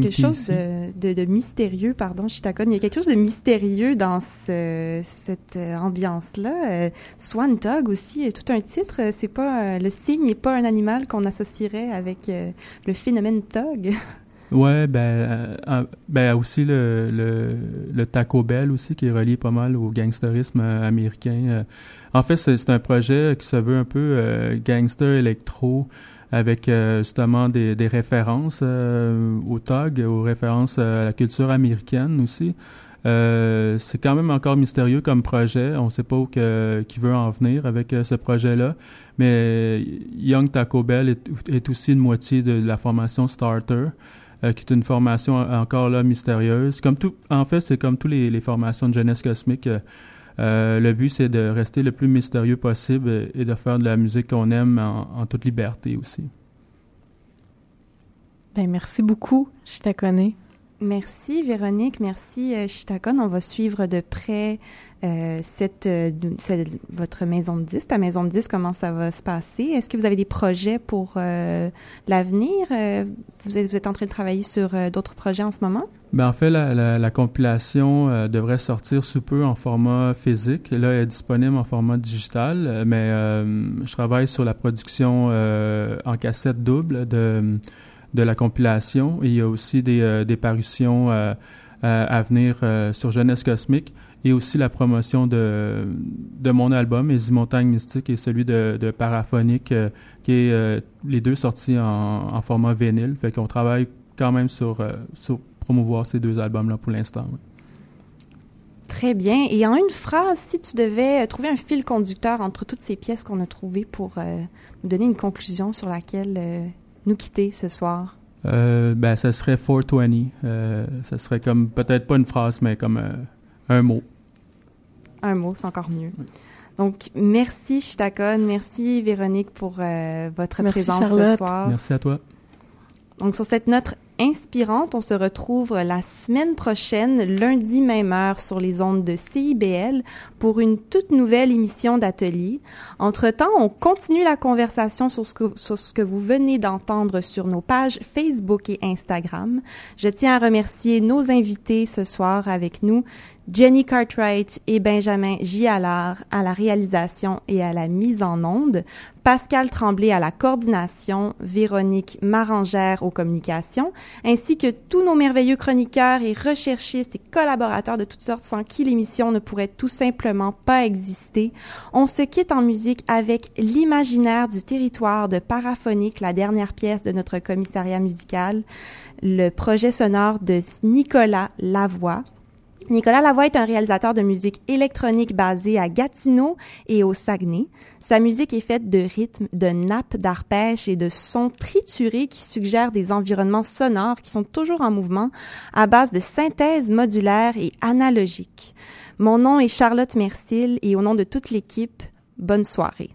Quelque chose de, mystérieux, pardon, Chitakon. Il y a quelque chose de mystérieux dans cette euh, ambiance-là. Euh, Swan Dog aussi, tout un titre. C'est pas euh, le signe n'est pas un animal qu'on associerait avec le phénomène Tog. <laughs> Ouais, ben, ben aussi le, le, Taco Bell aussi qui est relié pas mal au gangsterisme américain. en fait, c'est un projet qui se veut un peu gangster électro avec euh, justement des, des références euh, au TOG, aux références à la culture américaine aussi. Euh, c'est quand même encore mystérieux comme projet. On ne sait pas où que, qui veut en venir avec ce projet-là. Mais Young Taco Bell est, est, aussi une moitié de la formation Starter, qui est une formation encore là mystérieuse. Comme tout, en fait, c'est comme toutes les, les, formations de jeunesse cosmique. Euh, le but, c'est de rester le plus mystérieux possible et de faire de la musique qu'on aime en, toute liberté aussi. Ben, merci beaucoup, Chitakone. Merci, Véronique. Merci, euh, Chitakone. On va suivre de près euh, cette, votre maison de disques, ta maison de disques, comment ça va se passer? Est-ce que vous avez des projets pour l'avenir? vous, êtes, en train de travailler sur d'autres projets en ce moment? Ben, en fait, la, la, compilation euh, devrait sortir sous peu en format physique. Là, elle est disponible en format digital, euh, mais euh, je travaille sur la production en cassette double de, de la compilation. il y a aussi des, des parutions à venir sur Jeunesse Cosmique et aussi la promotion de, de mon album, Les Montagnes Mystiques, et celui de, de Paraphonique, qui est les deux sortis en, en format vinyle. Fait qu'on travaille quand même sur, sur promouvoir ces deux albums-là pour l'instant. Très bien. Et en une phrase, si tu devais euh, trouver un fil conducteur entre toutes ces pièces qu'on a trouvées pour euh, nous donner une conclusion sur laquelle euh, nous quitter ce soir? Euh, ben, ça serait 420. Euh, ça serait comme, peut-être pas une phrase, mais comme un mot. Un mot, c'est encore mieux. Donc, merci Chitakon, merci Véronique pour euh, votre présence ce soir. Merci à toi. Donc, sur cette note inspirante, on se retrouve la semaine prochaine, lundi même heure, sur les ondes de CIBL pour une toute nouvelle émission d'atelier. Entre-temps, on continue la conversation sur ce, que, sur ce que vous venez d'entendre sur nos pages Facebook et Instagram. Je tiens à remercier nos invités ce soir avec nous, Jenny Cartwright et Benjamin Gialard à la réalisation et à la mise en onde, Pascal Tremblay à la coordination, Véronique Marangère aux communications, ainsi que tous nos merveilleux chroniqueurs et recherchistes et collaborateurs de toutes sortes sans qui l'émission ne pourrait tout simplement pas exister. On se quitte en musique avec l'imaginaire du territoire de Paraphonique, la dernière pièce de notre commissariat musical, le projet sonore de Nicolas Lavoie. Nicolas Lavoie est un réalisateur de musique électronique basé à Gatineau et au Saguenay. Sa musique est faite de rythmes, de nappes d'arpèges et de sons triturés qui suggèrent des environnements sonores qui sont toujours en mouvement à base de synthèse modulaire et analogique. Mon nom est Charlotte Mercil et au nom de toute l'équipe, bonne soirée.